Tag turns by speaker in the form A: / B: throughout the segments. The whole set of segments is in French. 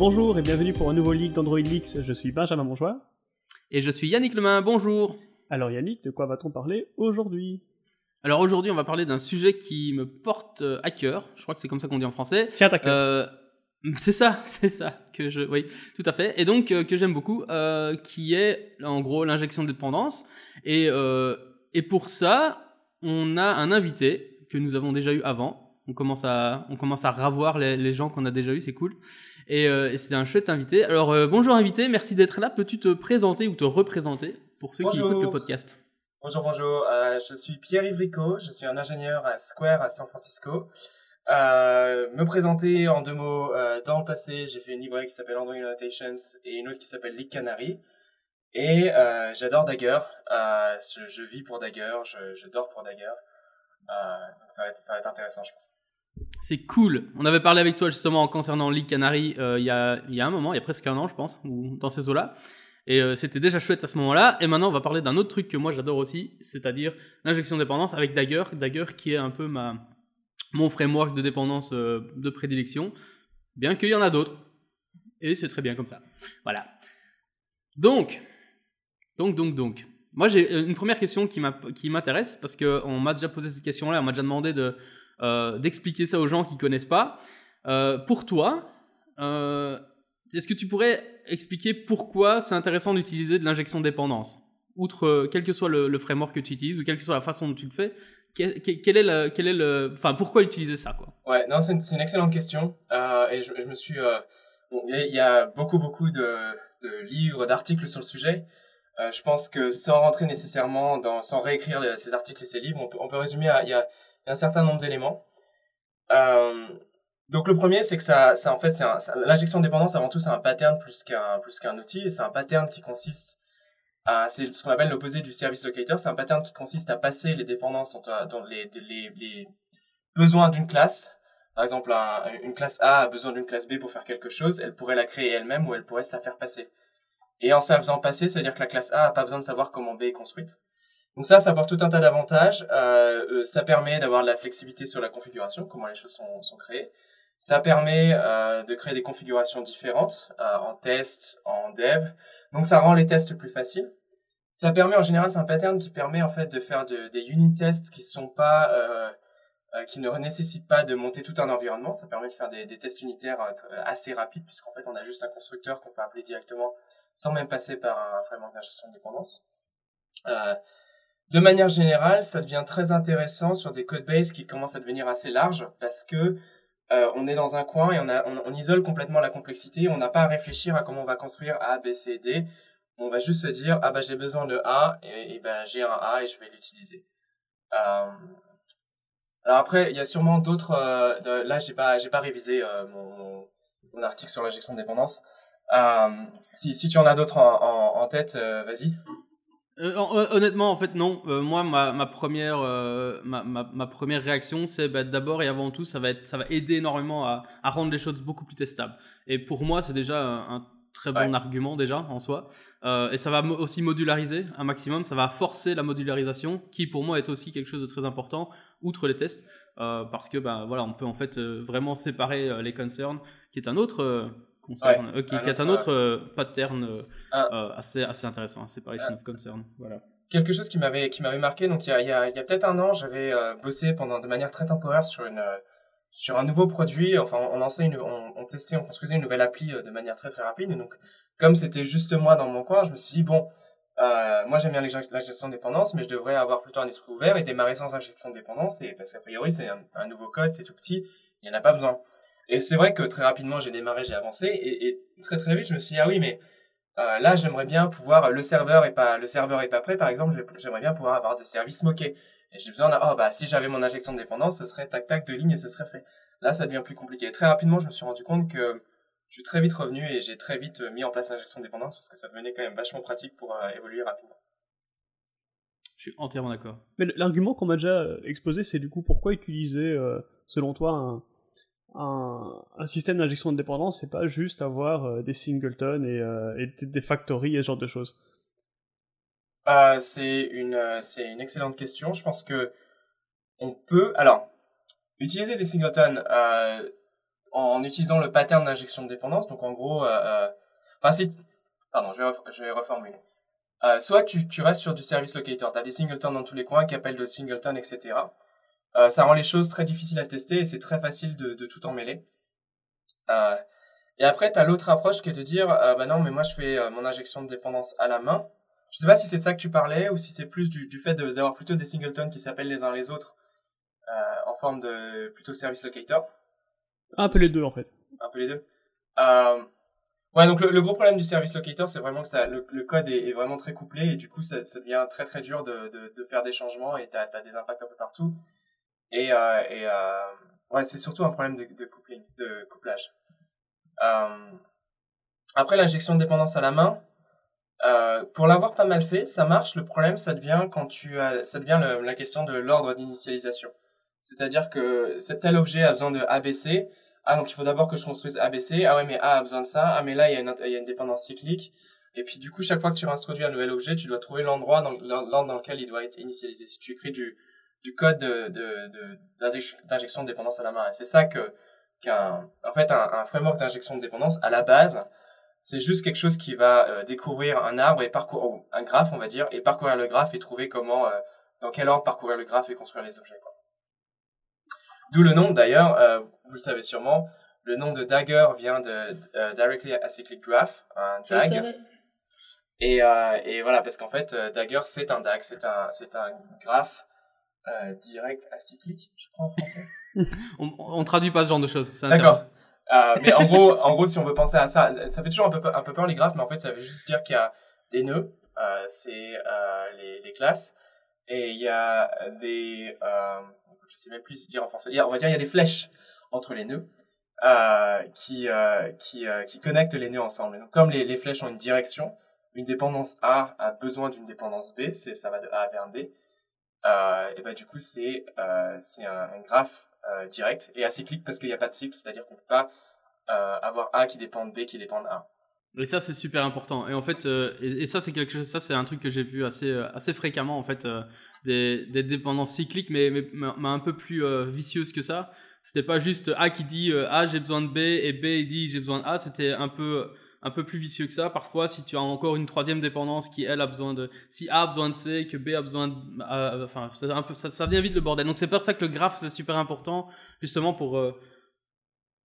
A: Bonjour et bienvenue pour un nouveau leak d'Android Leaks. Je suis Benjamin Monjoie.
B: Et je suis Yannick Lemain, bonjour.
A: Alors Yannick, de quoi va-t-on parler aujourd'hui?
B: Alors aujourd'hui, on va parler d'un sujet qui me porte euh, à cœur. Je crois que c'est comme ça qu'on dit en français.
A: Tiens, à euh,
B: c'est ça, c'est ça que je, oui, tout à fait. Et donc euh, que j'aime beaucoup, euh, qui est en gros l'injection de dépendance. Et et pour ça, on a un invité que nous avons déjà eu avant. On commence à on commence à revoir les, les gens qu'on a déjà eu, c'est cool. Et, euh, et c'est un chouette invité. Alors euh, bonjour invité, merci d'être là. Peux-tu te présenter ou te représenter pour ceux
C: bonjour.
B: qui écoutent le podcast?
C: Bonjour, bonjour. Euh, je suis Pierre Ivrico. Je suis un ingénieur à Square à San Francisco. Euh, me présenter en deux mots, dans le passé, j'ai fait une librairie qui s'appelle Android Annotations et une autre qui s'appelle Leak Canary. Et j'adore Dagger, je, je, vis pour Dagger, je, je dors pour Dagger. Donc ça va, être, ça va être intéressant, je pense.
B: C'est cool. On avait parlé avec toi justement concernant Leak Canary euh, il, y a, y a un moment, il y a presque un an, je pense, ou dans ces eaux-là. Et euh, c'était déjà chouette à ce moment-là. Et maintenant, on va parler d'un autre truc que moi j'adore aussi, c'est-à-dire l'injection de dépendance avec Dagger. Dagger qui est un peu ma, mon framework de dépendance euh, de prédilection, bien qu'il y en a d'autres. Et c'est très bien comme ça. Voilà. Donc, donc, donc, donc. Moi, j'ai une première question qui m'intéresse, parce qu'on m'a déjà posé cette question-là, on m'a déjà demandé de, euh, d'expliquer ça aux gens qui connaissent pas. Euh, pour toi, euh, est-ce que tu pourrais expliquer pourquoi c'est intéressant d'utiliser de l'injection dépendance? Outre, euh, quel que soit le, framework que tu utilises, ou quelle que soit la façon dont tu le fais, quel, est le, est enfin, pourquoi utiliser ça, quoi?
C: Ouais, non, c'est une, excellente question. Et je, me suis, bon, il y, a beaucoup, beaucoup de, de livres, d'articles sur le sujet. Je pense que sans rentrer nécessairement dans, sans réécrire ces articles et ces livres, on peut, on peut résumer à, un certain nombre d'éléments. Euh, donc le premier, c'est que ça, ça en fait, c'est l'injection de dépendance avant tout, c'est un pattern plus qu'un plus qu'un outil. C'est un pattern qui consiste c'est ce qu'on appelle l'opposé du service locator. C'est un pattern qui consiste à passer les dépendances dans les, les, besoins d'une classe. Par exemple, un, une classe A a besoin d'une classe B pour faire quelque chose. Elle pourrait la créer elle-même ou elle pourrait se la faire passer. Et en se la faisant passer, c'est-à-dire que la classe A a pas besoin de savoir comment B est construite. Donc ça, ça apporte tout un tas d'avantages. Euh, ça permet d'avoir de la flexibilité sur la configuration, comment les choses sont, sont créées. Ça permet euh, de créer des configurations différentes euh, en test, en dev. Donc ça rend les tests plus faciles. Ça permet en général, c'est un pattern qui permet en fait de faire de, des unit tests qui sont pas, euh, euh, qui ne nécessitent pas de monter tout un environnement. Ça permet de faire des, des tests unitaires euh, assez rapides puisqu'en fait on a juste un constructeur qu'on peut appeler directement sans même passer par un framework d'ingestion de dépendance. De manière générale, ça devient très intéressant sur des codebases qui commencent à devenir assez larges parce que euh, on est dans un coin et on, a, on, on isole complètement la complexité. On n'a pas à réfléchir à comment on va construire A, B, C, D. On va juste se dire ah bah j'ai besoin de A et, et ben j'ai un A et je vais l'utiliser. Euh... Alors après il y a sûrement d'autres. Euh, là j'ai pas j'ai pas révisé euh, mon, mon, article sur l'injection de dépendance. Euh, si si tu en as d'autres en, en, en, tête, euh, vas-y.
B: Euh, honnêtement, en fait, non. Euh, moi, ma, ma première, euh, ma, ma, ma, première réaction, c'est bah, d'abord et avant tout, ça va être, ça va aider énormément à, à rendre les choses beaucoup plus testables. Et pour moi, c'est déjà un, très bon ouais. argument déjà en soi. Euh, et ça va aussi modulariser un maximum. Ça va forcer la modularisation, qui pour moi est aussi quelque chose de très important, outre les tests, euh, parce que bah voilà, on peut en fait vraiment séparer les concerns, qui est un autre concern, ouais, euh, qui, qui est un autre euh, pattern ah. assez, assez intéressant, separation ah. of concern. Voilà.
C: Quelque chose qui m'avait qui m'avait marqué, donc il y a, y a, il y a peut-être un an, j'avais euh, bossé pendant de manière très temporaire sur une sur un nouveau produit. Enfin, on lançait une, on, on testait, on construisait une nouvelle appli de manière très très rapide. Et donc, comme c'était juste moi dans mon coin, je me suis dit bon, euh, moi j'aime bien l'injection de dépendance, mais je devrais avoir plutôt un esprit ouvert et démarrer sans injection de dépendance. Et parce qu'a priori c'est un, un, nouveau code, c'est tout petit, il n'y en a pas besoin. Et c'est vrai que très rapidement, j'ai démarré, j'ai avancé, et, et, très très vite, je me suis dit, ah oui, mais euh, là, j'aimerais bien pouvoir, le serveur est pas, le serveur est pas prêt, par exemple, j'aimerais bien pouvoir avoir des services moqués. Et j'ai besoin, de, oh bah, si j'avais mon injection de dépendance, ce serait tac tac de ligne et ce serait fait. Là, ça devient plus compliqué. Et très rapidement, je me suis rendu compte que je suis très vite revenu et j'ai très vite mis en place l'injection de dépendance parce que ça devenait quand même vachement pratique pour euh, évoluer rapidement.
B: Je suis entièrement d'accord.
A: Mais l'argument qu'on m'a déjà exposé, c'est du coup pourquoi utiliser, euh, selon toi, un, un, système d'injection de dépendance, c'est pas juste avoir euh, des singletons et, euh, et, des factories et ce genre de choses
C: euh, C'est une, excellente question. Je pense que on peut. Alors, utiliser des singletons, en utilisant le pattern d'injection de dépendance. Donc en gros, pardon, je vais, reformuler. soit tu, tu restes sur du service locator, tu as des singletons dans tous les coins qui appellent de singleton, etc. ça rend les choses très difficiles à tester et c'est très facile de, de tout emmêler. Euh, et après, tu as l'autre approche qui est de dire, euh, bah non, mais moi je fais euh, mon injection de dépendance à la main. Je sais pas si c'est de ça que tu parlais ou si c'est plus du, du fait d'avoir plutôt des singletons qui s'appellent les uns les autres euh, en forme de plutôt service locator.
A: Un peu les deux en fait.
C: Un peu les deux. Euh, ouais, donc le, gros problème du service locator, c'est vraiment que ça, le, le code est, est, vraiment très couplé et du coup, ça, ça devient très très dur de, de, de faire des changements et tu as, as, des impacts un peu partout. Et, euh, et ouais, c'est surtout un problème de, couplage. Euh, après l'injection de dépendance à la main, euh, pour l'avoir pas mal fait, ça marche. Le problème, ça devient quand tu ça devient la question de l'ordre d'initialisation. C'est-à-dire que tel objet a besoin de ABC. Ah, donc il faut d'abord que je construise ABC. Ah ouais, mais A a besoin de ça. Ah, mais là, il y a une, dépendance cyclique. Et puis, du coup, chaque fois que tu introduis un nouvel objet, tu dois trouver l'endroit dans, dans lequel il doit être initialisé. Si tu écris du, du code de, de, d'injection de, de dépendance à la main. c'est ça que, qu'un, en fait, un, un framework d'injection de dépendance, à la base, c'est juste quelque chose qui va euh, découvrir un arbre et parcourir, un graphe, on va dire, et parcourir le graphe et trouver comment, euh, dans quel ordre parcourir le graphe et construire les objets, quoi. D'où le nom, d'ailleurs, euh, vous le savez sûrement, le nom de Dagger vient de Directly Acyclic Graph, un DAG. Et, et voilà, parce qu'en fait, Dagger, c'est un DAG, c'est un, c'est un graphe euh, direct acyclique, je crois en français.
B: on, on traduit pas ce genre de choses.
C: D'accord. Euh, mais en gros, en gros, si on veut penser à ça, ça fait toujours un peu, un peu peur les graphes, mais en fait, ça veut juste dire qu'il y a des nœuds, euh, c'est euh, les, les, classes, et il y a des, je sais même plus dire en français, on va dire il y a des flèches entre les nœuds qui, qui, qui connectent les nœuds ensemble. donc, comme les, les flèches ont une direction, une dépendance A a besoin d'une dépendance B, c'est ça va de A vers B, euh, et ben du coup c'est euh, c'est un, un, graphe euh, direct et acyclique parce qu'il n'y a pas de cycle, c'est-à-dire qu'on peut pas avoir A qui dépend de B qui dépend de A.
B: Et ça c'est super important. Et en fait, et, ça c'est quelque chose, ça c'est un truc que j'ai vu assez assez fréquemment en fait, des, dépendances cycliques, mais, mais, mais un peu plus vicieuses que ça. C'était pas juste A qui dit A j'ai besoin de B et B dit j'ai besoin de A. C'était un peu un peu plus vicieux que ça. Parfois, si tu as encore une troisième dépendance qui, elle, a besoin de... Si A a besoin de C, que B a besoin de... Euh, enfin, un peu, ça, ça vient vite le bordel. Donc, c'est pour ça que le graphe, c'est super important, justement, pour... Euh,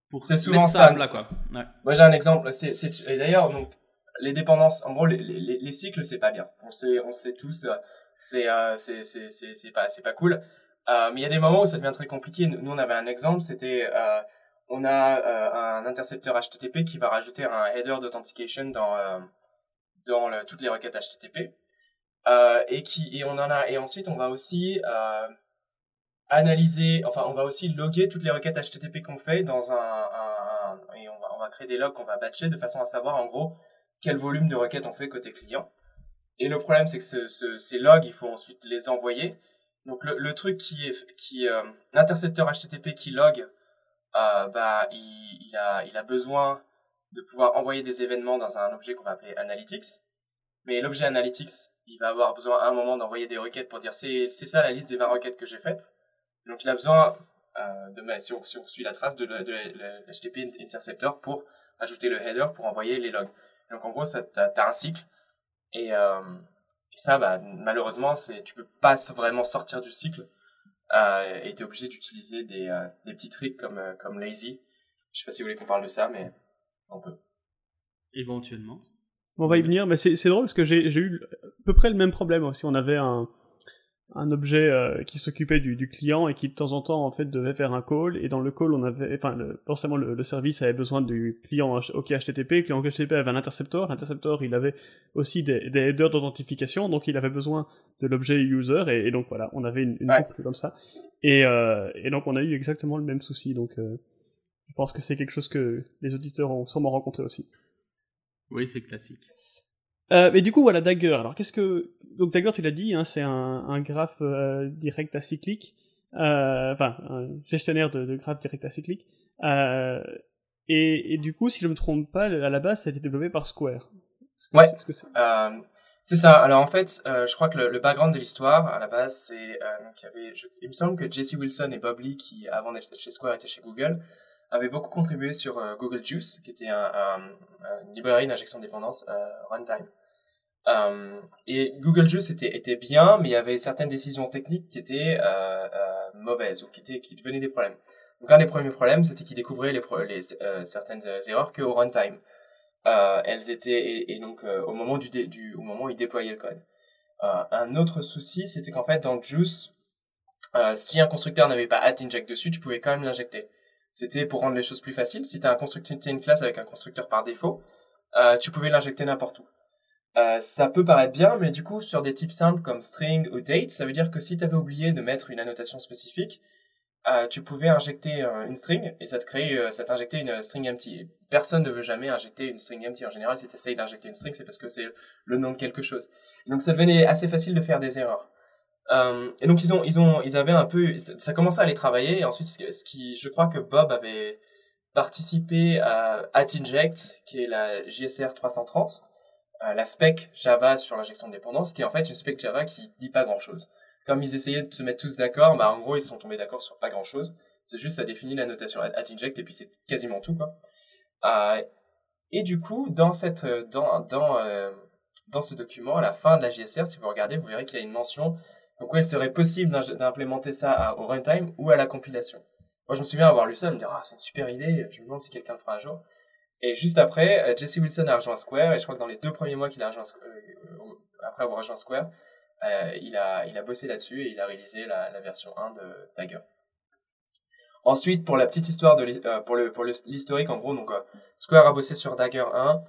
C: pour c'est souvent ça.
B: Là, quoi. Ouais.
C: Moi, j'ai un exemple. C'est, et d'ailleurs, donc, les dépendances, en gros, les, les, les cycles, c'est pas bien. On sait, on sait tous, euh, c'est, euh, c'est, c'est, c'est, pas, c'est pas cool. Euh, mais il y a des moments où ça devient très compliqué. Nous, on avait un exemple, c'était on a euh, un intercepteur HTTP qui va rajouter un header d'authentication dans euh, dans le, toutes les requêtes HTTP euh, et qui et on en a et ensuite on va aussi analyser enfin on va aussi loguer toutes les requêtes HTTP qu'on fait dans un, un, et on va on va créer des logs qu'on va batcher de façon à savoir en gros quel volume de requêtes on fait côté client. Et le problème c'est que ce, ce, ces logs il faut ensuite les envoyer. Donc le, le truc qui est qui l'intercepteur HTTP qui log euh, bah, il, a, il a besoin de pouvoir envoyer des événements dans un objet qu'on va appeler Analytics. Mais l'objet Analytics, il va avoir besoin à un moment d'envoyer des requêtes pour dire c'est, ça la liste des 20 requêtes que j'ai faites. Donc il a besoin euh, de si on, suit la trace de, l'HTTP interceptor pour ajouter le header pour envoyer les logs. Donc en gros, tu as, un cycle. Et, euh, et ça, bah, malheureusement, tu peux pas vraiment sortir du cycle euh, es obligé d'utiliser des, euh, des petits tricks comme, euh, comme Lazy. Je sais pas si vous voulez qu'on parle de ça, mais on peut.
B: Éventuellement.
A: On va y venir, mais c'est drôle parce que j'ai eu à peu près le même problème aussi. On avait un, un objet euh, qui s'occupait du, du, client et qui de temps en temps en fait devait faire un call. Et dans le call on avait enfin le, forcément le, le, service avait besoin du client OK HTTP le client HTTP avait un intercepteur l'intercepteur il avait aussi des, des headers d'authentification. Donc il avait besoin de l'objet user. Et, et, donc voilà on avait une, une
C: ouais.
A: boucle comme ça. Et, euh, et donc on a eu exactement le même souci. Donc euh, je pense que c'est quelque chose que les auditeurs ont sûrement rencontré aussi.
B: Oui c'est classique
A: euh, mais du coup, voilà, Dagger. Alors, qu'est-ce que. Donc, Dagger, tu l'as dit, hein, c'est un, un, graphe euh, direct acyclique. Euh, enfin, un gestionnaire de, de graphes direct acyclique. Euh, et, et, du coup, si je me trompe pas, à la base, ça a été développé par Square.
C: Ouais. c'est ça? Alors, en fait, je crois que le, le background de l'histoire, à la base, c'est. donc, il, y avait, je, il me semble que Jesse Wilson et Bob Lee, qui avant d'être chez Square étaient chez Google, avait beaucoup contribué sur Google Juice, qui était un, une librairie d'injection de dépendance runtime. et Google Juice était, était bien, mais il y avait certaines décisions techniques qui étaient mauvaises ou qui, étaient, qui devenaient des problèmes. Donc un des premiers problèmes, c'était qu'il découvrait les, certaines erreurs qu'au runtime. elles étaient et, donc au moment du, au moment où il déployait le code. un autre souci, c'était qu'en fait dans Juice, euh, si un constructeur n'avait pas at inject dessus, tu pouvais quand même l'injecter. C'était pour rendre les choses plus faciles. Si tu as un constructeur, une classe avec un constructeur par défaut, euh, tu pouvais l'injecter n'importe où. Euh, ça peut paraître bien, mais du coup, sur des types simples comme string ou date, ça veut dire que si tu avais oublié de mettre une annotation spécifique, tu pouvais injecter une string et ça te crée, ça t'injectait une string empty. personne ne veut jamais injecter une string empty. En général, si tu essayes d'injecter une string, c'est parce que c'est le nom de quelque chose. Donc ça devenait assez facile de faire des erreurs. Euh, et donc ils ont, ils ont, ils avaient un peu, ça commençait à aller travailler. Et ensuite, ce qui, je crois que Bob avait participé à AtInject, qui est la JSR 330, euh, la spec Java sur l'injection de dépendance, qui est en fait une spec Java qui dit pas grand chose. Comme ils essayaient de se mettre tous d'accord, bah en gros ils sont tombés d'accord sur pas grand chose. C'est juste ça définit la notation AtInject et puis c'est quasiment tout quoi. Euh, et du coup, dans cette, dans, dans, euh, dans ce document, à la fin de la JSR, si vous regardez, vous verrez qu'il y a une mention donc, il serait possible d'implémenter ça au runtime ou à la compilation. Moi, je me souviens avoir lu ça, me dire, ah, c'est une super idée, je me demande si quelqu'un le fera un jour. Et juste après, euh, Jesse Wilson a rejoint Square, et je crois que dans les deux premiers mois qu'il a rejoint, euh, après avoir rejoint Square, euh, il, a, il a bossé là-dessus et il a réalisé la, la version 1 de Dagger. Ensuite, pour la petite histoire de pour le pour l'historique, en gros, donc Square a bossé sur Dagger 1.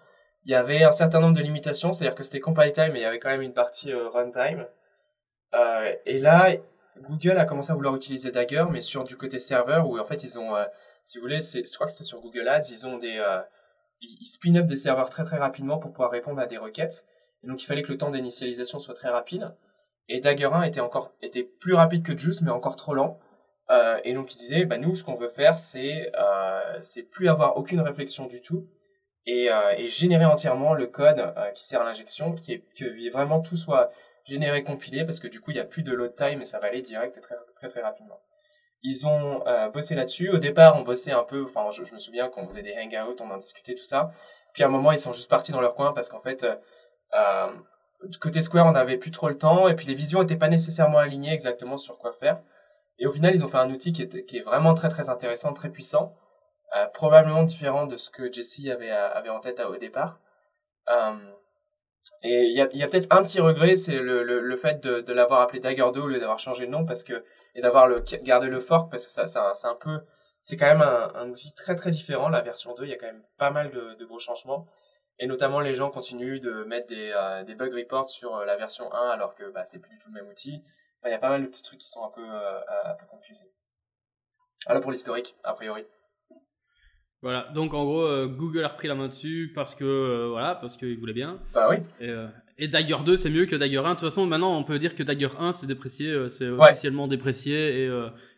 C: Il y avait un certain nombre de limitations, c'est-à-dire que c'était compile time, mais il y avait quand même une partie runtime. Euh, et là, Google a commencé à vouloir utiliser Dagger, mais sur du côté serveur, où en fait ils ont, euh, si vous voulez, je crois que c'est sur Google Ads, ils ont des, euh, ils spin up des serveurs très très rapidement pour pouvoir répondre à des requêtes. Et donc il fallait que le temps d'initialisation soit très rapide. Et Dagger 1 était encore, était plus rapide que Juice, mais encore trop lent. Euh, et donc ils disaient, bah nous, ce qu'on veut faire, c'est, euh, c'est plus avoir aucune réflexion du tout et, euh, et générer entièrement le code qui sert à l'injection, qui est que vraiment tout soit générer, compiler, parce que du coup, il n'y a plus de load time et ça va aller direct et très très, très rapidement. Ils ont euh, bossé là-dessus. Au départ, on bossait un peu, enfin, je, me souviens qu'on faisait des hangouts, on en discutait, tout ça. Puis à un moment, ils sont juste partis dans leur coin parce qu'en fait, euh, euh côté Square, on n'avait plus trop le temps et puis les visions n'étaient pas nécessairement alignées exactement sur quoi faire. Et au final, ils ont fait un outil qui est, qui est vraiment très très intéressant, très puissant, euh, probablement différent de ce que Jesse avait, avait en tête au départ. Euh, et il y a, y a peut-être un petit regret, c'est le, le, le, fait de, de l'avoir appelé Dagger 2 au lieu d'avoir changé de nom parce que et d'avoir le gardé le fork parce que ça c'est un, peu c'est quand même un, un, outil très très différent la version 2, il y a quand même pas mal de, de gros changements et notamment les gens continuent de mettre des, euh, des bug reports sur euh, la version 1 alors que bah, c'est plus du tout le même outil. Il y a pas mal de petits trucs qui sont un peu euh, un peu confusés. Voilà pour l'historique a priori.
B: Voilà, donc en gros, euh, Google a repris la main dessus parce que euh, voilà, parce qu'il voulait bien.
C: Bah oui.
B: Et, euh, et, Dagger 2, c'est mieux que Dagger 1. De toute façon, maintenant, on peut dire que Dagger 1, c'est déprécié, c'est officiellement déprécié. Et,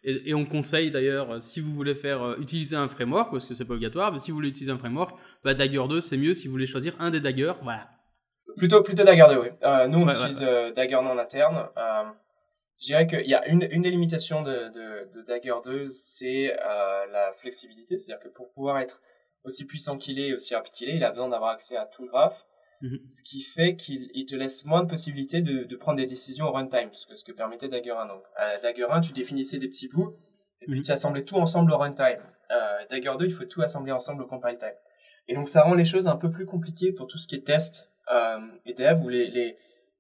B: et, et, on conseille d'ailleurs, si vous voulez faire utiliser un framework, parce que c'est pas obligatoire, mais si vous voulez utiliser un framework, bah, Dagger 2, c'est mieux si vous voulez choisir un des Dagger. Voilà.
C: Plutôt, plutôt Dagger 2, oui. nous, on utilise Dagger non interne. Je dirais qu'il y a une, une des limitations de, de, de Dagger 2, c'est euh, la flexibilité. C'est-à-dire que pour pouvoir être aussi puissant qu'il est, aussi rapide qu'il est, il a besoin d'avoir accès à tout le graphe. Mhm. Ce qui fait qu'il il te laisse moins de possibilités de, de prendre des décisions au runtime, ce que, ce que permettait Dagger 1. Donc, à Dagger 1, tu définissais des petits bouts, et puis mhm. tu assemblais tout ensemble au runtime. Euh, Dagger 2, il faut tout assembler ensemble au compile time. Et donc, ça rend les choses un peu plus compliquées pour tout ce qui est test euh, et dev, où les, les,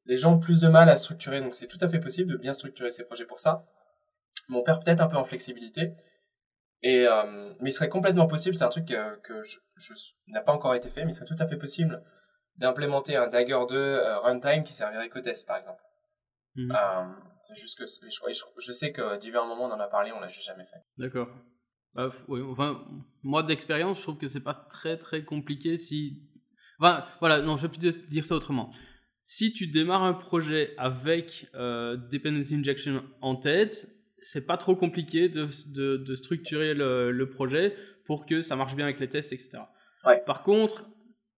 C: les gens ont plus de mal à structurer, donc c'est tout à fait possible de bien structurer ses projets pour ça. Mais on perd peut-être un peu en flexibilité. Et, euh, mais il serait complètement possible, c'est un truc que, que je, je n'a pas encore été fait, mais il serait tout à fait possible d'implémenter un Dagger 2 euh, runtime qui servirait qu'au test, par exemple. Euh, c'est juste que je, je, sais que divers moments on en a parlé, on l'a juste jamais fait.
B: D'accord. Bah, enfin, moi d'expérience, je trouve que c'est pas très très compliqué si. Enfin, voilà, non, je vais plus dire ça autrement si tu démarres un projet avec euh, Dependency Injection en tête, c'est pas trop compliqué de, de, de structurer le, le, projet pour que ça marche bien avec les tests, etc.
C: Ouais.
B: Par contre,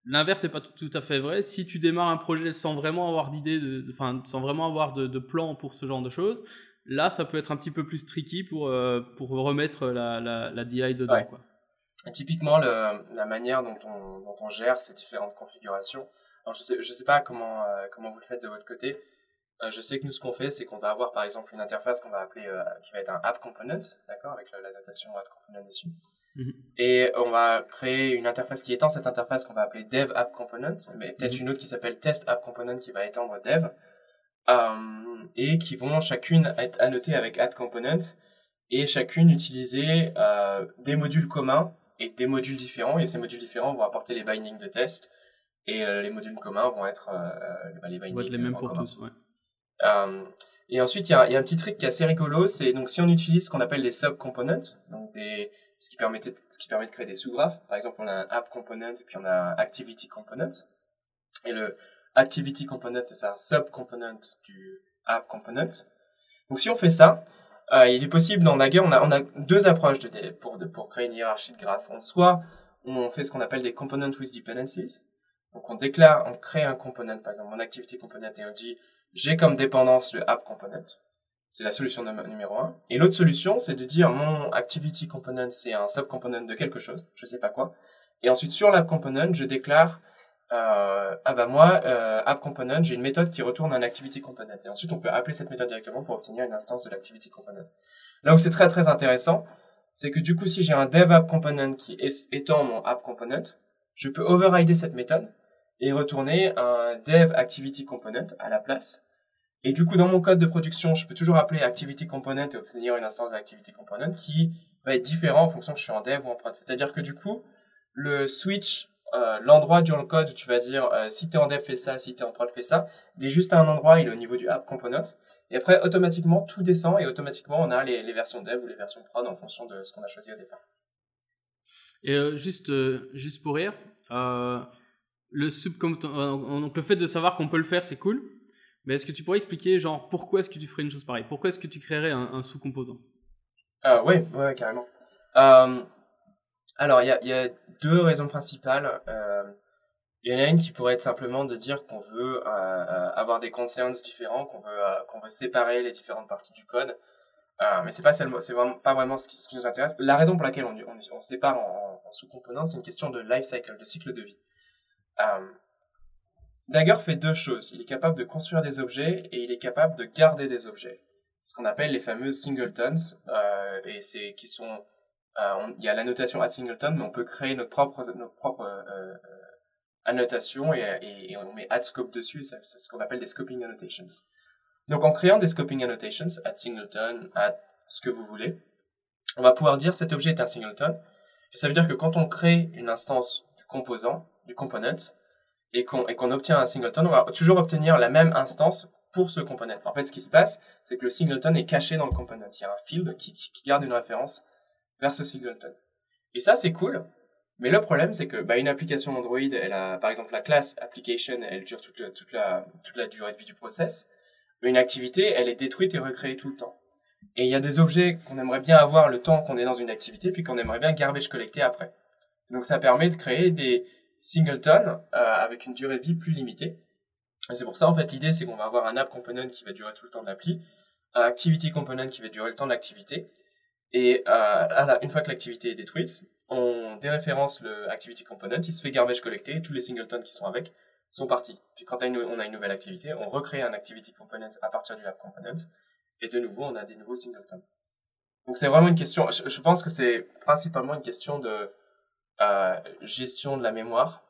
B: l'inverse n'est pas tout à fait vrai. Si tu démarres un projet sans vraiment avoir d'idée, enfin, sans vraiment avoir de, de, plan pour ce genre de choses, là, ça peut être un petit peu plus tricky pour, euh, pour remettre la, la, la DI dedans. Ouais. Quoi.
C: typiquement, le, la manière dont on, dont on gère ces différentes configurations. Alors, je sais, je sais pas comment, comment vous le faites de votre côté. je sais que nous, ce qu'on fait, c'est qu'on va avoir, par exemple, une interface qu'on va appeler, qui va être un app component, d'accord, avec la, la notation app component dessus. Mhm. Et on va créer une interface qui étend cette interface qu'on va appeler Dev App Component, mais peut-être mhm. une autre qui s'appelle Test App Component qui va étendre Dev, euh, et qui vont chacune être annotées avec Add Component, et chacune utiliser euh, des modules communs et des modules différents, et ces modules différents vont apporter les bindings de test, et euh, les modules communs vont être bah, les bindings. Vont
B: être les mêmes pour tous, ouais.
C: et ensuite, il y, y, a un petit trick qui est assez rigolo, c'est donc si on utilise ce qu'on appelle des sub-components, donc des, ce qui, permettait, ce qui permet de créer des sous-graphes. Par exemple, on a un app component et puis on a un activity component. Et le activity component, c'est un sub-component du app component. Donc si on fait ça, euh, il est possible dans Dagger, on a, on a deux approches de, pour, de, pour créer une hiérarchie de graphes. On, soit on fait ce qu'on appelle des component with dependencies. Donc on déclare, on crée un component, par exemple mon activity component, et on dit j'ai comme dépendance le app component. C'est la solution numéro un. Et l'autre solution, c'est de dire mon activity component, c'est un subcomponent de quelque chose, je sais pas quoi. Et ensuite, sur l'app component, je déclare, euh, ah bah moi, euh, app component, j'ai une méthode qui retourne un activity component. Et ensuite, on peut appeler cette méthode directement pour obtenir une instance de l'activity component. Là où c'est très très intéressant, c'est que du coup, si j'ai un dev app component qui étend mon app component, je peux overrider cette méthode et retourner un dev activity component à la place et du coup, dans mon code de production, je peux toujours appeler Activity Component et obtenir une instance d'Activity Component qui va être différent en fonction que je suis en dev ou en prod. C'est-à-dire que du coup, le switch, euh, l'endroit dans le code où tu vas dire euh, si tu es en dev, fais ça, si tu es en prod, fais ça, il est juste à un endroit, il est au niveau du app component. Et après, automatiquement, tout descend et automatiquement, on a les, versions dev ou les versions prod en fonction de ce qu'on a choisi au départ.
B: Et euh, juste, juste pour rire, le, donc le fait de savoir qu'on peut le faire, c'est cool. Mais est-ce que tu pourrais expliquer, genre, pourquoi est-ce que tu ferais une chose pareille? Pourquoi est-ce que tu créerais un, sous-composant?
C: Euh, Oui, ouais, carrément. Euh, alors, il y a, y a, deux raisons principales. Euh, il y en a une qui pourrait être simplement de dire qu'on veut euh, euh, avoir des concerns différents, qu'on veut, qu'on veut séparer les différentes parties du code. mais c'est pas c'est vraiment pas vraiment ce qui, ce qui, nous intéresse. La raison pour laquelle on, on, on sépare en, en sous-composants, c'est une question de life cycle, de cycle de vie. Dagger fait deux choses. Il est capable de construire des objets et il est capable de garder des objets. Ce qu'on appelle les fameux singletons. Euh, et c'est qui sont, euh, il y a l'annotation at singleton, mais on peut créer notre propre notre propre euh, annotation et, on met at scope dessus. C'est ce qu'on appelle des scoping annotations. Donc en créant des scoping annotations, at singleton, ce que vous voulez, on va pouvoir dire cet objet est un singleton. Et ça veut dire que quand on crée une instance du composant, component, et qu'on obtient un singleton, on va toujours obtenir la même instance pour ce component. En fait, ce qui se passe, c'est que le singleton est caché dans le component. Il y a un field qui, garde une référence vers ce singleton. Et ça, c'est cool. Mais le problème, c'est que bah, une application Android, elle a, par exemple, la classe application, elle dure toute la durée de vie du process. Mais une activité, elle est détruite et recréée tout le temps. Et il y a des objets qu'on aimerait bien avoir le temps qu'on est dans une activité, puis qu'on aimerait bien garbage collecter après. Donc ça permet de créer des, singleton euh, avec une durée de vie plus limitée. Et c'est pour ça, en fait, l'idée, c'est qu'on va avoir un app component qui va durer tout le temps de l'appli, un activity component qui va durer le temps de l'activité, et euh, une fois que l'activité est détruite, on déréférence le activity component, il se fait garbage collecté, tous les singletons qui sont avec sont partis. Puis quand on a une nouvelle activité, on recrée un activity component à partir du app component, et de nouveau, on a des nouveaux singletons. Donc c'est vraiment une question, je pense que c'est principalement une question de gestion de la mémoire.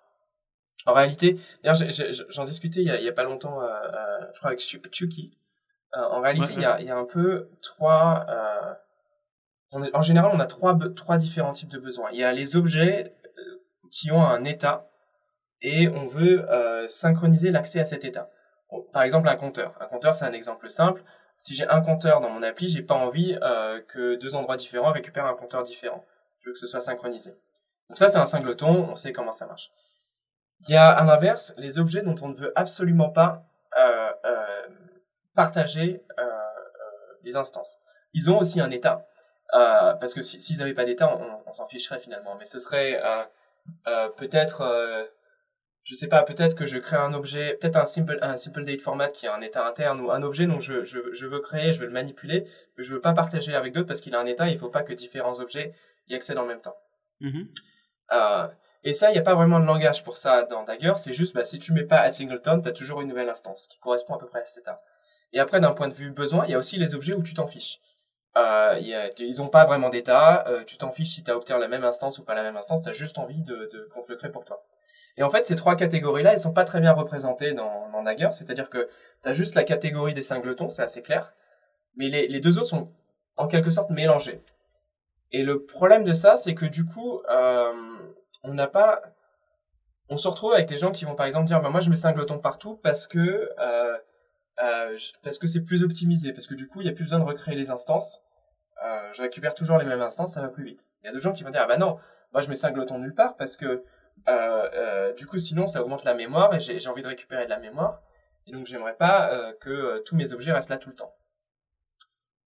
C: En réalité, d'ailleurs, j'en discutais il y, a, il y, a, pas longtemps, euh, euh je crois avec Chucky. Euh, en réalité, il, y a, il y a un peu trois. On en général, on a trois, trois différents types de besoins. Il y a les objets qui ont un état et on veut synchroniser l'accès à cet état. Par exemple, un compteur. Un compteur, c'est un exemple simple. Si j'ai un compteur dans mon appli, j'ai pas envie que deux endroits différents récupèrent un compteur différent. Je veux que ce soit synchronisé. Donc ça, c'est un singleton, on sait comment ça marche. Il y a à l'inverse les objets dont on ne veut absolument pas euh, euh, partager euh, les instances. Ils ont aussi un état, parce que s'ils n'avaient pas d'état, on, s'en ficherait finalement. Mais ce serait peut-être, je sais pas, peut-être que je crée un objet, peut-être un simple, un simple date format qui a un état interne ou un objet dont je, veux créer, je veux le manipuler, mais je veux pas partager avec d'autres parce qu'il a un état. Il faut pas que différents objets y accèdent en même temps.
B: Mhm.
C: Euh, et ça, il n'y a pas vraiment de langage pour ça dans Dagger. C'est juste, bah, si tu mets pas at singleton, tu as toujours une nouvelle instance qui correspond à peu près à cet état. Et après, d'un point de vue besoin, il y a aussi les objets où tu t'en fiches. Euh, ils n'ont pas vraiment d'état. Euh, tu t'en fiches si tu as obtenu la même instance ou pas la même instance. Tu as juste envie de, de le pour toi. Et en fait, ces trois catégories-là, elles sont pas très bien représentées dans, Dagger. C'est-à-dire que tu as juste la catégorie des singletons, c'est assez clair. Mais les, deux autres sont en quelque sorte mélangés. Et le problème de ça, c'est que du coup, on n'a pas... On se retrouve avec des gens qui vont par exemple dire, bah, moi je mets singleton partout parce que... Euh, euh, parce que c'est plus optimisé, parce que du coup, il n'y a plus besoin de recréer les instances. Euh, je récupère toujours les mêmes instances, ça va plus vite. Il y a d'autres gens qui vont dire, ah bah non, moi je mets singleton nulle part parce que euh, du coup, sinon, ça augmente la mémoire et j'ai envie de récupérer de la mémoire. Et donc, j'aimerais pas que tous mes objets restent là tout le temps.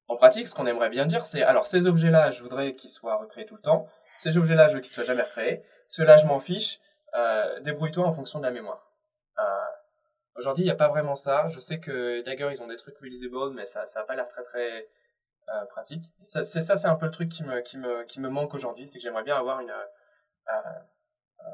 C: En pratique, ce qu'on aimerait bien dire, c'est alors ces objets-là, je voudrais qu'ils soient recréés tout le temps. Ces objets-là, je veux qu'ils soient jamais recréés. Ceux-là, je m'en fiche. Euh, Débrouille-toi en fonction de la mémoire. Euh, Aujourd'hui, il n'y a pas vraiment ça. Je sais que Dagger, ils ont des trucs reusable, mais ça n'a pas l'air très très euh, pratique. C'est ça, ça c'est un peu le truc qui me, qui me, qui me manque aujourd'hui, c'est que j'aimerais bien avoir une euh, euh,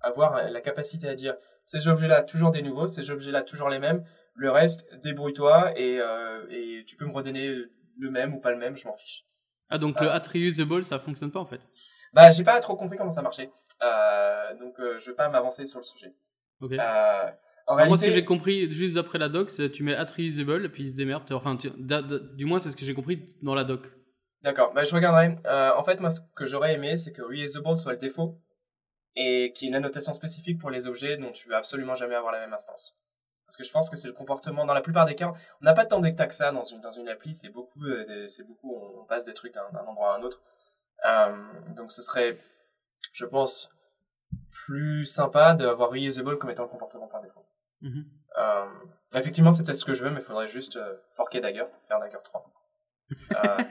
C: avoir la capacité à dire ces objets-là toujours des nouveaux, ces objets-là toujours les mêmes. Le reste, débrouille-toi et, euh, et tu peux me redonner le même ou pas le même, je m'en fiche.
B: Ah donc le at reusable, ça fonctionne pas en fait.
C: Bah j'ai pas trop compris comment ça marchait, donc je vais pas m'avancer sur le sujet.
B: Ok.
C: Euh, en
B: Moi, ce que j'ai compris juste après la doc, c'est tu mets at reusable et puis il se démerde. Enfin, tu- da- da- du moins, c'est ce que j'ai compris dans la doc.
C: D'accord, bah, je regarderai. Euh, en fait, moi, ce que j'aurais aimé, c'est que reusable soit le défaut et qu'il y ait une annotation spécifique pour les objets dont tu veux absolument jamais avoir la même instance. Parce que je pense que c'est le comportement, dans la plupart des cas, on n'a pas tant d'état que ça dans une, dans une appli, c'est beaucoup, euh, c'est beaucoup, on passe des trucs d'un endroit à un autre. Euh, donc ce serait, je pense, plus sympa d'avoir reusable comme étant le comportement par défaut.
B: Mhm.
C: Euh, effectivement, c'est peut-être ce que je veux, mais il faudrait juste euh, forker Dagger, faire Dagger 3.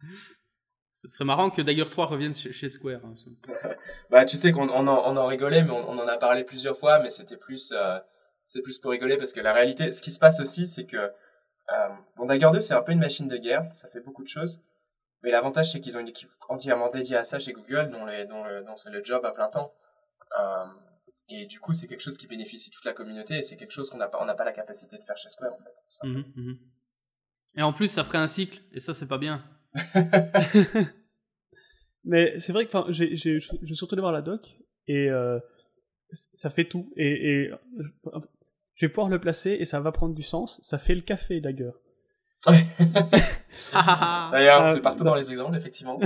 B: Ce serait marrant que Dagger 3 revienne chez, Square. hein,
C: Bah, tu sais qu'on on en, on en rigolait, mais on, on en a parlé plusieurs fois, mais c'était plus, euh, c'est plus pour rigoler parce que la réalité, ce qui se passe aussi, c'est que, euh, bon, Dagger 2, c'est un peu une machine de guerre, ça fait beaucoup de choses, mais l'avantage, c'est qu'ils ont une équipe entièrement dédiée à ça chez Google, dont, les, dont, le- dont c'est le job à plein temps. Euh, et du coup, c'est quelque chose qui bénéficie toute la communauté et c'est quelque chose qu'on n'a pas, on n'a pas la capacité de faire chez Square, en fait. tout.
B: Mhm, mhm. Et en plus, ça ferait un cycle, et ça, c'est pas bien.
A: Mais c'est vrai que j'ai, j'ai, je vais surtout aller voir la doc et euh, ça fait tout. Et, et je vais pouvoir le placer et ça va prendre du sens. Ça fait le café d'ailleurs.
C: D'ailleurs, c'est partout dans les exemples, effectivement.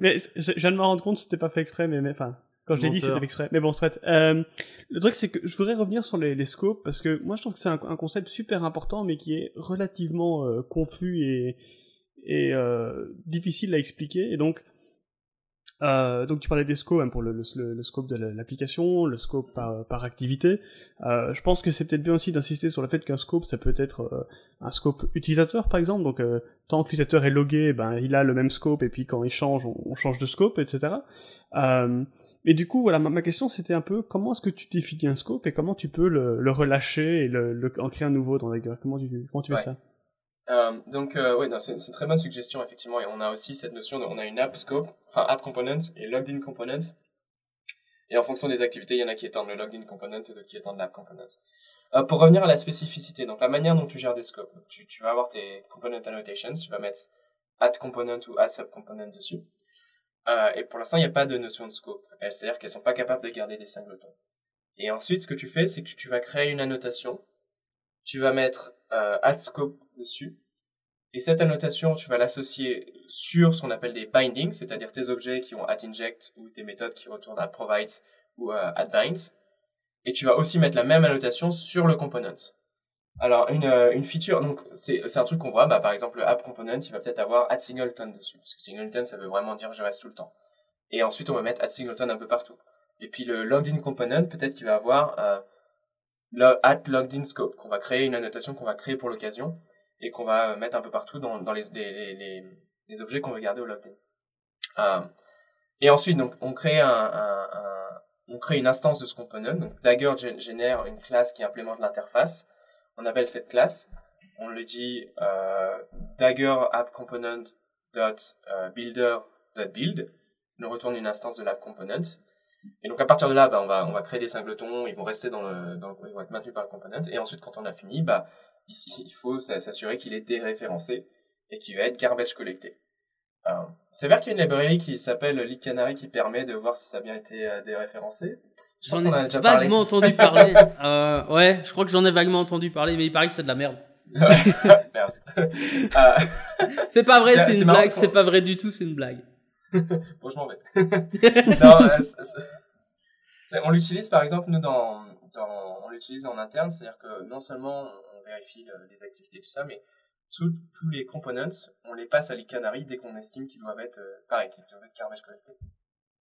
A: mais je, je viens de me rendre compte que c'était pas fait exprès, mais enfin, quand je l'ai dit, c'était fait exprès. Mais bon, c'est euh, Le truc, c'est que je voudrais revenir sur les, les scopes parce que moi, je trouve que c'est un, un concept super important, mais qui est relativement euh, confus et, et euh, difficile à expliquer. Et donc, euh, donc tu parlais des scopes hein, pour le, le, le scope de la- l'application, le scope par, par activité. Euh, je pense que c'est peut-être bien aussi d'insister sur le fait qu'un scope, ça peut être euh, un scope utilisateur, par exemple. Donc, tant que l'utilisateur est logué, ben, il a le même scope, et puis quand il change, on, on change de scope, etc. Et du coup, voilà, ma, ma question c'était un peu comment est-ce que tu définis un scope et comment tu peux le, le relâcher et le, en créer un nouveau dans Dagger Comment tu, comment tu fais
C: Ouais.
A: ça?
C: Euh, donc, euh, oui, c'est une très bonne suggestion, effectivement. Et on a aussi cette notion de, on a une app scope, enfin app component et logged in component. Et en fonction des activités, il y en a qui étendent le logged in component et d'autres qui étendent l'app component. Euh, pour revenir à la spécificité, donc la manière dont tu gères des scopes, tu, tu vas avoir tes component annotations, tu vas mettre add component ou add subcomponent dessus. Euh, et pour l'instant, il n'y a pas de notion de scope. C'est-à-dire qu'elles sont pas capables de garder des singletons. Et ensuite, ce que tu fais, c'est que tu vas créer une annotation. Tu vas mettre euh, scope dessus. Et cette annotation, tu vas l'associer sur ce qu'on appelle des bindings, c'est-à-dire tes objets qui ont add inject ou tes méthodes qui retournent add provide ou add bind. Et tu vas aussi mettre la même annotation sur le component. Alors, une, euh, une feature, donc c'est un truc qu'on voit, bah, par exemple, le app component, il va peut-être avoir add singleton dessus, parce que singleton, ça veut vraiment dire je reste tout le temps. Et ensuite, on va mettre add singleton un peu partout. Et puis le logged in component, peut-être qu'il va avoir euh, add logged in scope, qu'on va créer une annotation qu'on va créer pour l'occasion et qu'on va euh, mettre un peu partout dans, dans les, les, les, les objets qu'on veut garder au logged in. Euh, et ensuite, donc, on crée un, on crée une instance de ce component. Donc, Dagger gé- génère une classe qui implémente l'interface. On appelle cette classe, on le dit euh, Dagger app component dot euh, builder .build, nous retourne une instance de l'app component. Et donc à partir de là, bah, on va on va créer des singletons, ils vont rester dans le, dans ils vont être maintenus par le component. Et ensuite, quand on a fini, bah ici, il faut s'assurer qu'il est déréférencé et qu'il va être garbage collecté. Euh, c'est vrai qu'il y a une librairie qui s'appelle Leak Canary qui permet de voir si ça a bien été euh, déréférencé.
B: J'en ai déjà vaguement entendu parler. euh, ouais, je crois que j'en ai vaguement entendu parler, mais il paraît que c'est de la merde. C'est pas vrai, c'est une blague. C'est pas vrai du tout, c'est une blague.
C: Bon, je m'en vais. non, euh, on l'utilise par exemple nous dans, dans on l'utilise en interne, c'est-à-dire que non seulement on vérifie les activités tout ça, mais tous, les components, on les passe à l'e-canary dès qu'on estime qu'ils doivent être euh, pareil, qu'ils doivent être garbage collecté.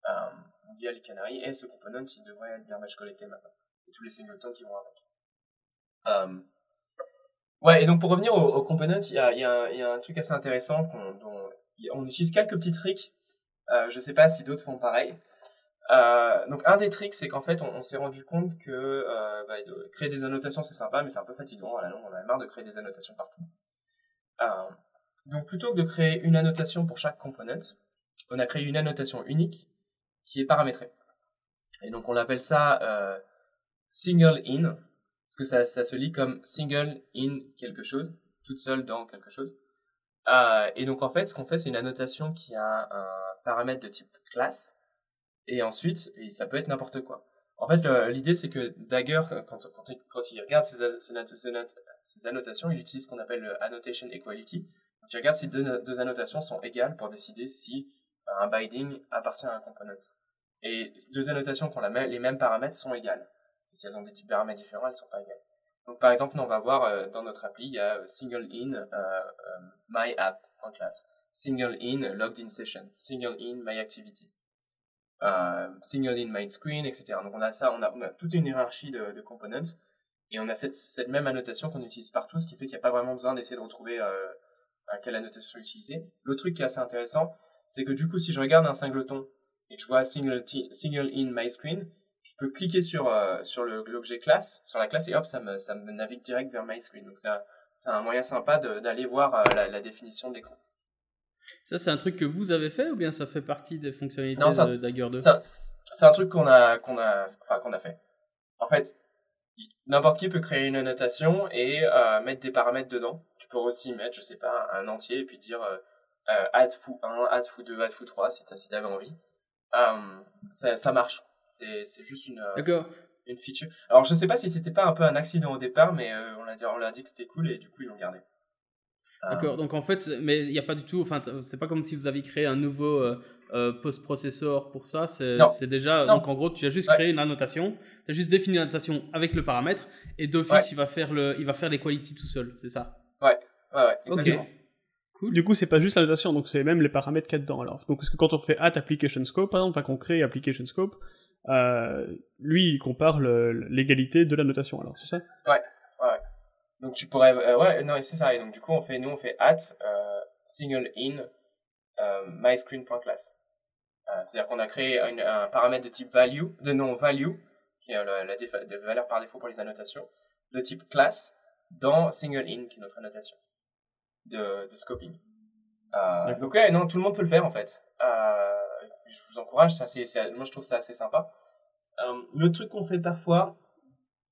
C: Euh, on dit à l'e-canary, et ce component, il devrait être garbage collecté maintenant. Et tous les singletons qui vont avec. Euh, ouais, et donc pour revenir aux, components, il y a, y, y a, un truc assez intéressant qu'on, on utilise quelques petits tricks. Euh, je sais pas si d'autres font pareil. Euh, donc un des tricks, c'est qu'en fait, on, s'est rendu compte que euh, bah, créer des annotations, c'est sympa, mais c'est un peu fatigant. À la longue, on a marre de créer des annotations partout. Euh, donc plutôt que de créer une annotation pour chaque component, on a créé une annotation unique qui est paramétrée. Et donc on appelle ça euh, single in, parce que ça, ça se lit comme single in quelque chose, toute seule dans quelque chose. Euh, et donc en fait, ce qu'on fait, c'est une annotation qui a un paramètre de type classe, et ensuite, et ça peut être n'importe quoi. En fait, l'idée c'est que Dagger, quand, quand, quand il regarde ses, annotations, il utilise ce qu'on appelle le annotation equality. Donc il regarde si deux, deux, annotations sont égales pour décider si euh, un binding appartient à un component. Et deux annotations qui ont les mêmes paramètres sont égales. Si elles ont des paramètres différents, elles ne sont pas égales. Donc par exemple, on va voir euh, dans notre appli, il y a single in euh, my app en classe, single in logged in session, single in my activity, single in my screen, etc. Donc on a ça, on a, toute une hiérarchie de, components et on a cette, cette même annotation qu'on utilise partout, ce qui fait qu'il n'y a pas vraiment besoin d'essayer de retrouver euh, quelle annotation utiliser. Le truc qui est assez intéressant, c'est que du coup, si je regarde un singleton et que je vois single, single in my screen, je peux cliquer sur, euh, l'objet classe, sur la classe, et hop, ça me, ça me navigue direct vers my screen. Donc c'est un, un, moyen sympa d'aller voir euh, la, définition de l'écran.
B: Ça, c'est un truc que vous avez fait ou bien ça fait partie des fonctionnalités de Dagger 2
C: C'est un truc qu'on a, qu'on a, enfin, qu'on a fait. En fait, n'importe qui peut créer une annotation et euh, mettre des paramètres dedans. Tu peux aussi mettre, je sais pas, un entier et puis dire euh, euh add foo 1, add foo 2, add foo 3 si tu si avais envie. Euh, ça, ça marche. C'est juste une, une feature. Alors je sais pas si c'était pas un peu un accident au départ, mais on l'a dit, on l'a dit que c'était cool et du coup ils l'ont gardé.
B: D'accord, donc en fait, mais il n'y a pas du tout, enfin, c'est pas comme si vous aviez créé un nouveau euh, post-processor pour ça, c'est déjà. Donc en gros, tu as juste créé une annotation, tu as juste défini l'annotation avec le paramètre, et d'office, il, va faire le, il va faire les qualities tout seul, c'est ça?
C: Ouais, ouais, ouais, exactement.
A: Cool. Du coup, c'est pas juste l'annotation, donc c'est même les paramètres qu'il y a dedans. Alors, donc, parce que quand on fait at application scope, par exemple, qu'on crée application scope, euh, lui, il compare l'égalité de l'annotation, alors, c'est ça?
C: Ouais, ouais. Donc, tu pourrais, euh, ouais, non, c'est ça. Et donc, du coup, on fait, nous, on fait at single in euh, myscreen.class. Euh, c'est-à-dire qu'on a créé un paramètre de type value, de nom value, qui est la, la valeur par défaut pour les annotations, de type class dans single in, qui est notre annotation de, de scoping. Euh, donc ouais, non, tout le monde peut le faire en fait. Euh, je vous encourage, ça c'est, moi je trouve ça assez sympa. Euh, le truc qu'on fait parfois,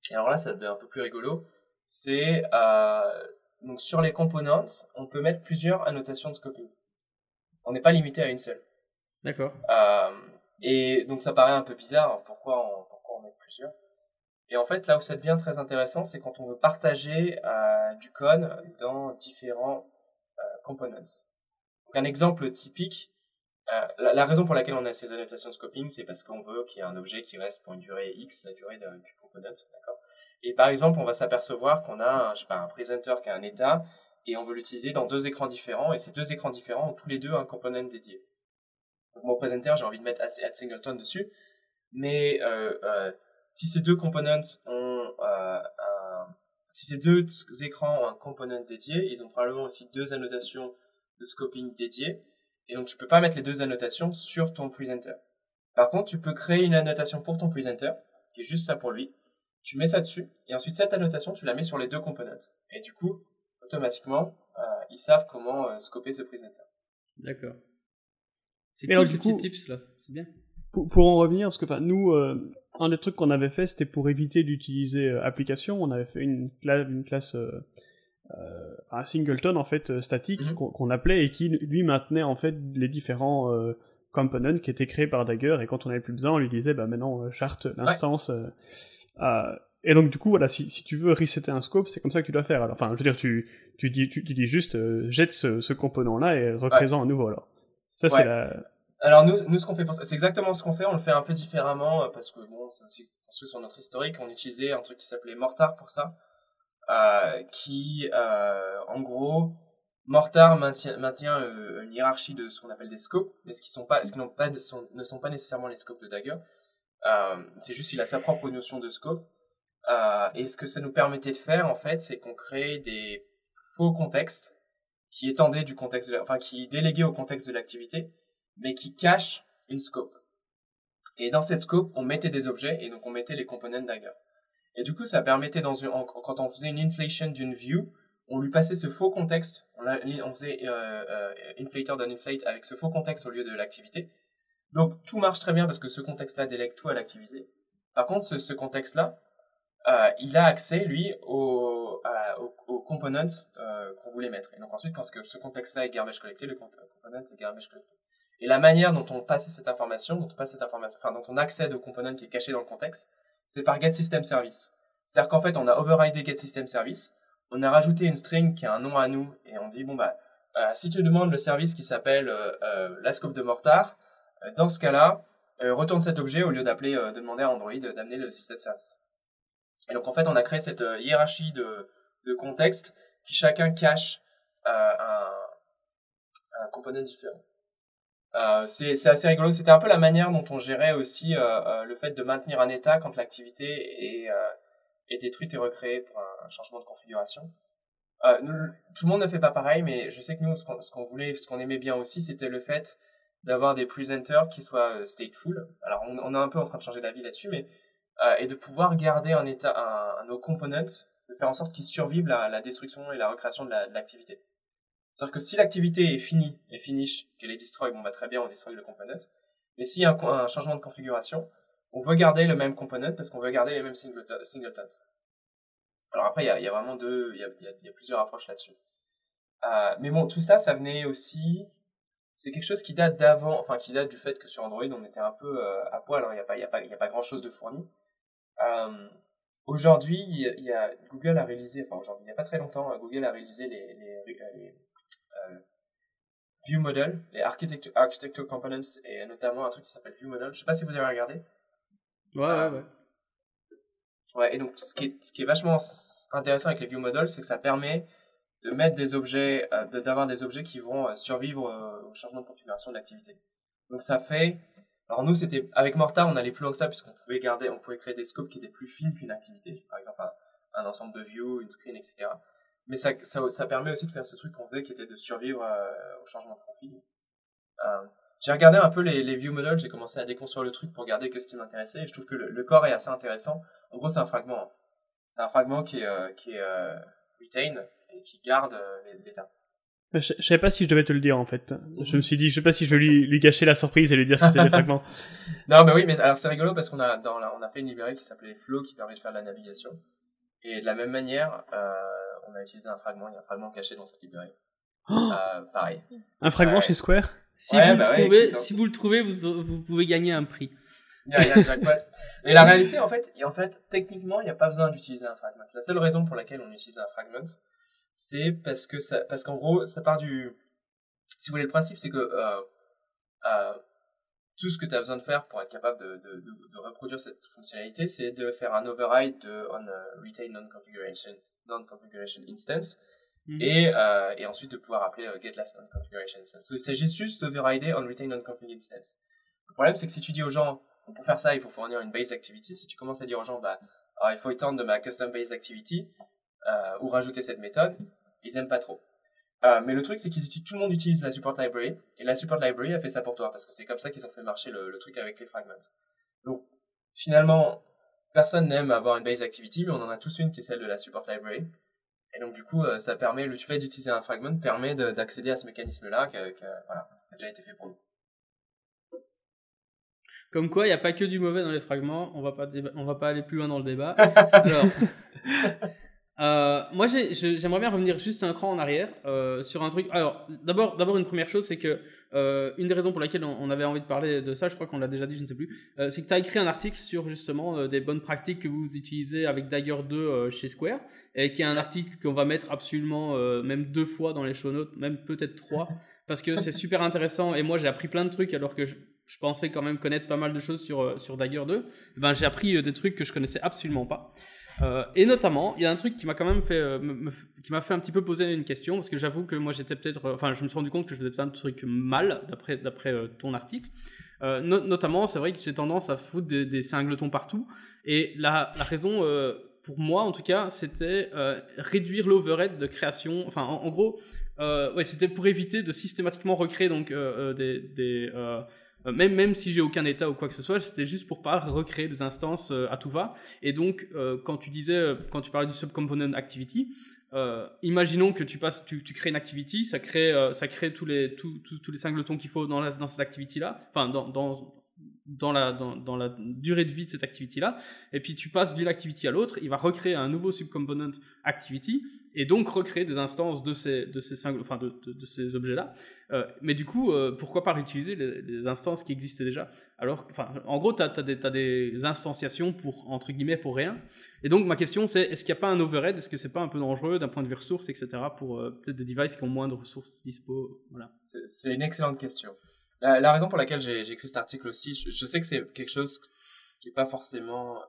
C: et alors là ça devient un peu plus rigolo, c'est euh, donc sur les components, on peut mettre plusieurs annotations de scoping on n'est pas limité à une seule.
B: D'accord.
C: Euh, et donc ça paraît un peu bizarre, pourquoi on, pourquoi on met plusieurs? Et en fait, là où ça devient très intéressant, c'est quand on veut partager euh, du code dans différents euh, components. Donc un exemple typique, euh, la, la, raison pour laquelle on a ces annotations scoping, c'est parce qu'on veut qu'il y ait un objet qui reste pour une durée X, la durée de, du component, d'accord? Et par exemple, on va s'apercevoir qu'on a, un, je sais pas, un presenter qui a un état, et on veut l'utiliser dans deux écrans différents, et ces deux écrans différents ont tous les deux un component dédié. Donc mon presenter, j'ai envie de mettre add singleton dessus, mais euh, euh, si ces deux components ont euh, un, si ces deux écrans ont un component dédié, ils ont probablement aussi deux annotations de scoping dédiées, et donc tu peux pas mettre les deux annotations sur ton presenter. Par contre, tu peux créer une annotation pour ton presenter, qui est juste ça pour lui. Tu mets ça dessus, et ensuite cette annotation, tu la mets sur les deux components. Et du coup, automatiquement, euh, ils savent comment euh, scoper ce presenter.
B: D'accord. C'est cool ces petits tips là, c'est bien.
A: Pour, en revenir, parce que enfin nous, euh, un des trucs qu'on avait fait, c'était pour éviter d'utiliser euh, application, on avait fait une, une classe, euh, un singleton en fait statique mhm. qu'on appelait et qui lui maintenait en fait les différents components qui étaient créés par Dagger et quand on avait plus besoin, on lui disait bah maintenant charte l'instance. Et donc du coup voilà, si, si, tu veux resetter un scope, c'est comme ça que tu dois faire. Alors, enfin, je veux dire, tu, tu dis, tu, dis juste jette ce, ce component là et représente un nouveau alors. Ça c'est la
C: alors nous, nous ce qu'on fait, c'est exactement ce qu'on fait. On le fait un peu différemment euh, parce que bon, c'est aussi construit sur notre historique. On utilisait un truc qui s'appelait Mortar pour ça, euh, qui, euh, en gros, Mortar maintient, maintient euh, une hiérarchie de ce qu'on appelle des scopes, mais ce qui sont pas, ce qui n'ont pas, sont, ne sont pas nécessairement les scopes de Dagger. Euh, c'est juste qu'il a sa propre notion de scope. et ce que ça nous permettait de faire, en fait, c'est qu'on crée des faux contextes qui étendaient du contexte, de, enfin qui déléguaient au contexte de l'activité mais qui cache une scope. Et dans cette scope, on mettait des objets, et donc on mettait les components Dagger. Et du coup, ça permettait, dans une, quand on faisait une inflation d'une view, on lui passait ce faux contexte, on, faisait euh, euh, inflator d'un inflate avec ce faux contexte au lieu de l'activité. Donc tout marche très bien parce que ce contexte-là tout à l'activité. Par contre, ce, ce contexte-là, euh, il a accès, lui, aux, aux, components euh, qu'on voulait mettre. Et donc ensuite, quand ce, contexte-là est garbage collecté, le component est garbage collecté. Et la manière dont on passe cette information, dont on passe cette information, enfin, dont on accède au component qui est caché dans le contexte, c'est par getSystemService. C'est-à-dire qu'en fait, on a overridé getSystemService, on a rajouté une string qui a un nom à nous, et on dit, bon, bah, euh, si tu demandes le service qui s'appelle euh, euh, la scope de Mortar, dans ce cas-là, retourne cet objet au lieu d'appeler, de demander à Android d'amener le système service. Et donc, en fait, on a créé cette hiérarchie de, de contexte qui chacun cache un, un component différent. Euh, c'est assez rigolo. C'était un peu la manière dont on gérait aussi euh, euh, le fait de maintenir un état quand l'activité est, est détruite et recréée pour un, changement de configuration. tout le monde ne fait pas pareil, mais je sais que nous, ce qu'on voulait, ce qu'on aimait bien aussi, c'était le fait d'avoir des presenters qui soient stateful. Alors, on, on, est un peu en train de changer d'avis là-dessus, mais et de pouvoir garder un état, un, nos components, de faire en sorte qu'ils survivent la, la, destruction et la recréation de l'activité. C'est-à-dire que si l'activité est finie, et finish, qu'elle est destroy, bon bah très bien, on destroy le component. Mais s'il y a un, changement de configuration, on veut garder le même component parce qu'on veut garder les mêmes singletons. Alors après, il y a, y a, vraiment deux, il y a, y a, plusieurs approches là-dessus. Euh, mais bon, tout ça, ça venait aussi, c'est quelque chose qui date d'avant, enfin qui date du fait que sur Android, on était un peu euh, à poil, il n'y a pas, y a pas, y a pas grand-chose de fourni. Euh, aujourd'hui, il y, a, Google a réalisé, enfin aujourd'hui, il n'y a pas très longtemps, Google a réalisé les, les, les euh, view Model, les architecture, architecture components et notamment un truc qui s'appelle View Model. Je sais pas si vous avez regardé.
B: Ouais, ouais, ouais.
C: Ouais, et donc ce qui est, ce qui est vachement intéressant avec les View Models, c'est que ça permet de mettre des objets, euh, d'avoir des objets qui vont euh, survivre au changement de configuration de l'activité. Donc ça fait, alors nous c'était avec Mortar on allait plus loin que ça puisqu'on pouvait garder, on pouvait créer des scopes qui étaient plus fines qu'une activité, par exemple un, un, ensemble de views, une screen, etc. Mais ça, ça, ça, permet aussi de faire ce truc qu'on faisait qui était de survivre euh, au changement de config. Euh, j'ai regardé un peu les, les view models, j'ai commencé à déconstruire le truc pour regarder que ce qui m'intéressait et je trouve que le, le, corps est assez intéressant. En gros, c'est un fragment. C'est un fragment qui est, euh, qui est euh, retain et qui garde euh, l'état.
A: Je, je savais pas si je devais te le dire en fait. Mhm. Je me suis dit, je sais pas si je vais lui, lui gâcher la surprise et lui dire que c'est des fragments.
C: Non, mais oui, mais alors c'est rigolo parce qu'on a dans la, on a fait une librairie qui s'appelait Flow qui permet de faire de la navigation. Et de la même manière, euh, on a utilisé un fragment, il y a un fragment caché dans cette librairie. Oh euh, pareil.
A: Un fragment chez Square
B: si, vous bah le trouvez, si vous le trouvez, vous, vous pouvez gagner un prix.
C: Il y a, il y a jackpot. Et la réalité, en fait, en fait, techniquement, il n'y a pas besoin d'utiliser un fragment. La seule raison pour laquelle on utilise un fragment, c'est parce que ça, parce qu'en gros, ça part du, si vous voulez, le principe, c'est que, euh, euh, tout ce que tu as besoin de faire pour être capable de, de, de, reproduire cette fonctionnalité, c'est de faire un override de on retain non-configuration non configuration instance mhm. et, euh, et ensuite de pouvoir appeler euh, get last non configuration instance. So, il s'agit juste d'overrider on retain non configuration instance. Le problème, c'est que si tu dis aux gens, pour faire ça, il faut fournir une base activity, si tu commences à dire aux gens, bah, alors, il faut étendre de ma custom base activity euh, ou rajouter cette méthode, ils aiment pas trop. Euh, mais le truc, c'est qu'ils tout le monde utilise la support library, et la support library a fait ça pour toi, parce que c'est comme ça qu'ils ont fait marcher le, le, truc avec les fragments. Donc, finalement, personne n'aime avoir une base activity, mais on en a tous une qui est celle de la support library. Et donc, du coup, euh, ça permet, le fait d'utiliser un fragment permet d'accéder à ce mécanisme-là qui, a, voilà, a déjà été fait pour nous.
B: Comme quoi, il n'y a pas que du mauvais dans les fragments. On va pas on va pas aller plus loin dans le débat. Alors, euh, moi, j'aimerais bien revenir juste un cran en arrière euh, sur un truc. Alors, d'abord, d'abord une première chose, c'est que euh, une des raisons pour laquelle on, avait envie de parler de ça, je crois qu'on l'a déjà dit, je ne sais plus, c'est que tu as écrit un article sur justement des bonnes pratiques que vous utilisez avec Dagger 2 chez Square, et qui est un article qu'on va mettre absolument même deux fois dans les show notes, même peut-être trois, parce que c'est super intéressant. Et moi, j'ai appris plein de trucs alors que je, je pensais quand même connaître pas mal de choses sur, sur Dagger 2. Ben, j'ai appris des trucs que je connaissais absolument pas. Euh, et notamment, il y a un truc qui m'a quand même fait, euh, qui m'a fait un petit peu poser une question, parce que j'avoue que moi j'étais peut-être, euh, enfin je me suis rendu compte que je faisais plein de trucs mal, d'après, d'après ton article. notamment, c'est vrai que j'ai tendance à foutre des, des singletons partout, et la, raison, pour moi en tout cas, c'était réduire l'overhead de création, enfin en, gros, c'était pour éviter de systématiquement recréer donc des, même, même si j'ai aucun état ou quoi que ce soit, c'était juste pour pas recréer des instances euh, à tout va. Et donc, euh, quand tu disais, quand tu parlais du subcomponent activity, imaginons que tu passes, tu, crées une activity, ça crée, ça crée tous les, tous, tous, les singletons qu'il faut dans, la, cette activity-là, enfin, dans, dans, la, dans, dans, la durée de vie de cette activity-là, et puis tu passes d'une activity à l'autre, il va recréer un nouveau subcomponent activity, et donc recréer des instances de ces, de ces, enfin de, de, ces objets-là. Euh, mais du coup, euh, pourquoi pas réutiliser les, instances qui existaient déjà? Alors, en gros, tu as, des, des instanciations pour, entre guillemets, pour rien. Et donc, ma question, c'est est-ce qu'il n'y a pas un overhead? Est-ce que c'est pas un peu dangereux d'un point de vue ressources, etc., pour euh, peut-être des devices qui ont moins de ressources dispo? Voilà.
C: C'est une excellente question. La, raison pour laquelle j'ai écrit cet article aussi, je, sais que c'est quelque chose qui n'est pas forcément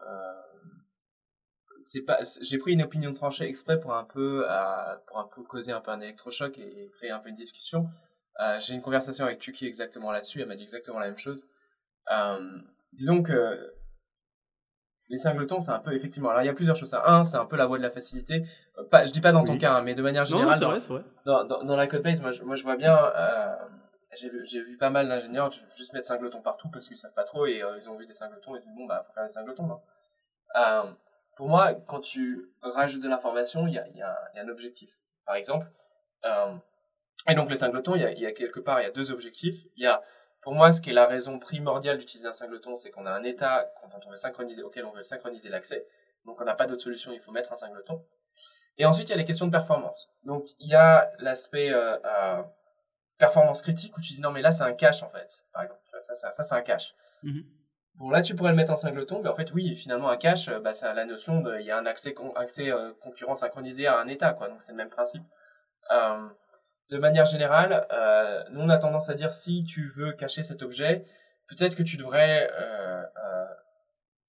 C: c'est pas j'ai pris une opinion tranchée exprès pour un peu euh, pour un peu causer un peu un électrochoc et, créer un peu une discussion. Euh, j'ai une conversation avec Tuki exactement là-dessus elle m'a dit exactement la même chose. Euh, disons que les singletons c'est un peu effectivement alors il y a plusieurs choses. Un c'est un peu la voie de la facilité. Pas je dis pas dans ton cas hein, mais de manière générale
B: non, vrai, vrai.
C: Dans, dans, dans, la code base moi je, moi je vois bien j'ai vu, vu, pas mal d'ingénieurs juste mettre singletons partout parce qu'ils savent pas trop et ils ont vu des singletons et ils se disent bon bah faut faire des singletons non pour moi, quand tu rajoutes de l'information, il y a, y, y a, un objectif. Par exemple, euh, et donc les singletons, il y, a, y a quelque part, il y a deux objectifs. Il y a, pour moi, ce qui est la raison primordiale d'utiliser un singleton, c'est qu'on a un état on veut synchroniser, auquel on veut synchroniser l'accès. Donc on n'a pas d'autre solution, il faut mettre un singleton. Et ensuite, il y a les questions de performance. Donc il y a l'aspect euh, euh, performance critique où tu dis non mais là c'est un cache en fait, par exemple. Ça, ça, ça c'est un cache. Mm-hmm. Bon, là, tu pourrais le mettre en singleton, mais en fait, oui, finalement, un cache, euh, bah, ça a la notion de, il y a un accès, accès euh, concurrent synchronisé à un état, quoi. Donc, c'est le même principe. Euh, de manière générale, euh, nous, on a tendance à dire, si tu veux cacher cet objet, peut-être que tu devrais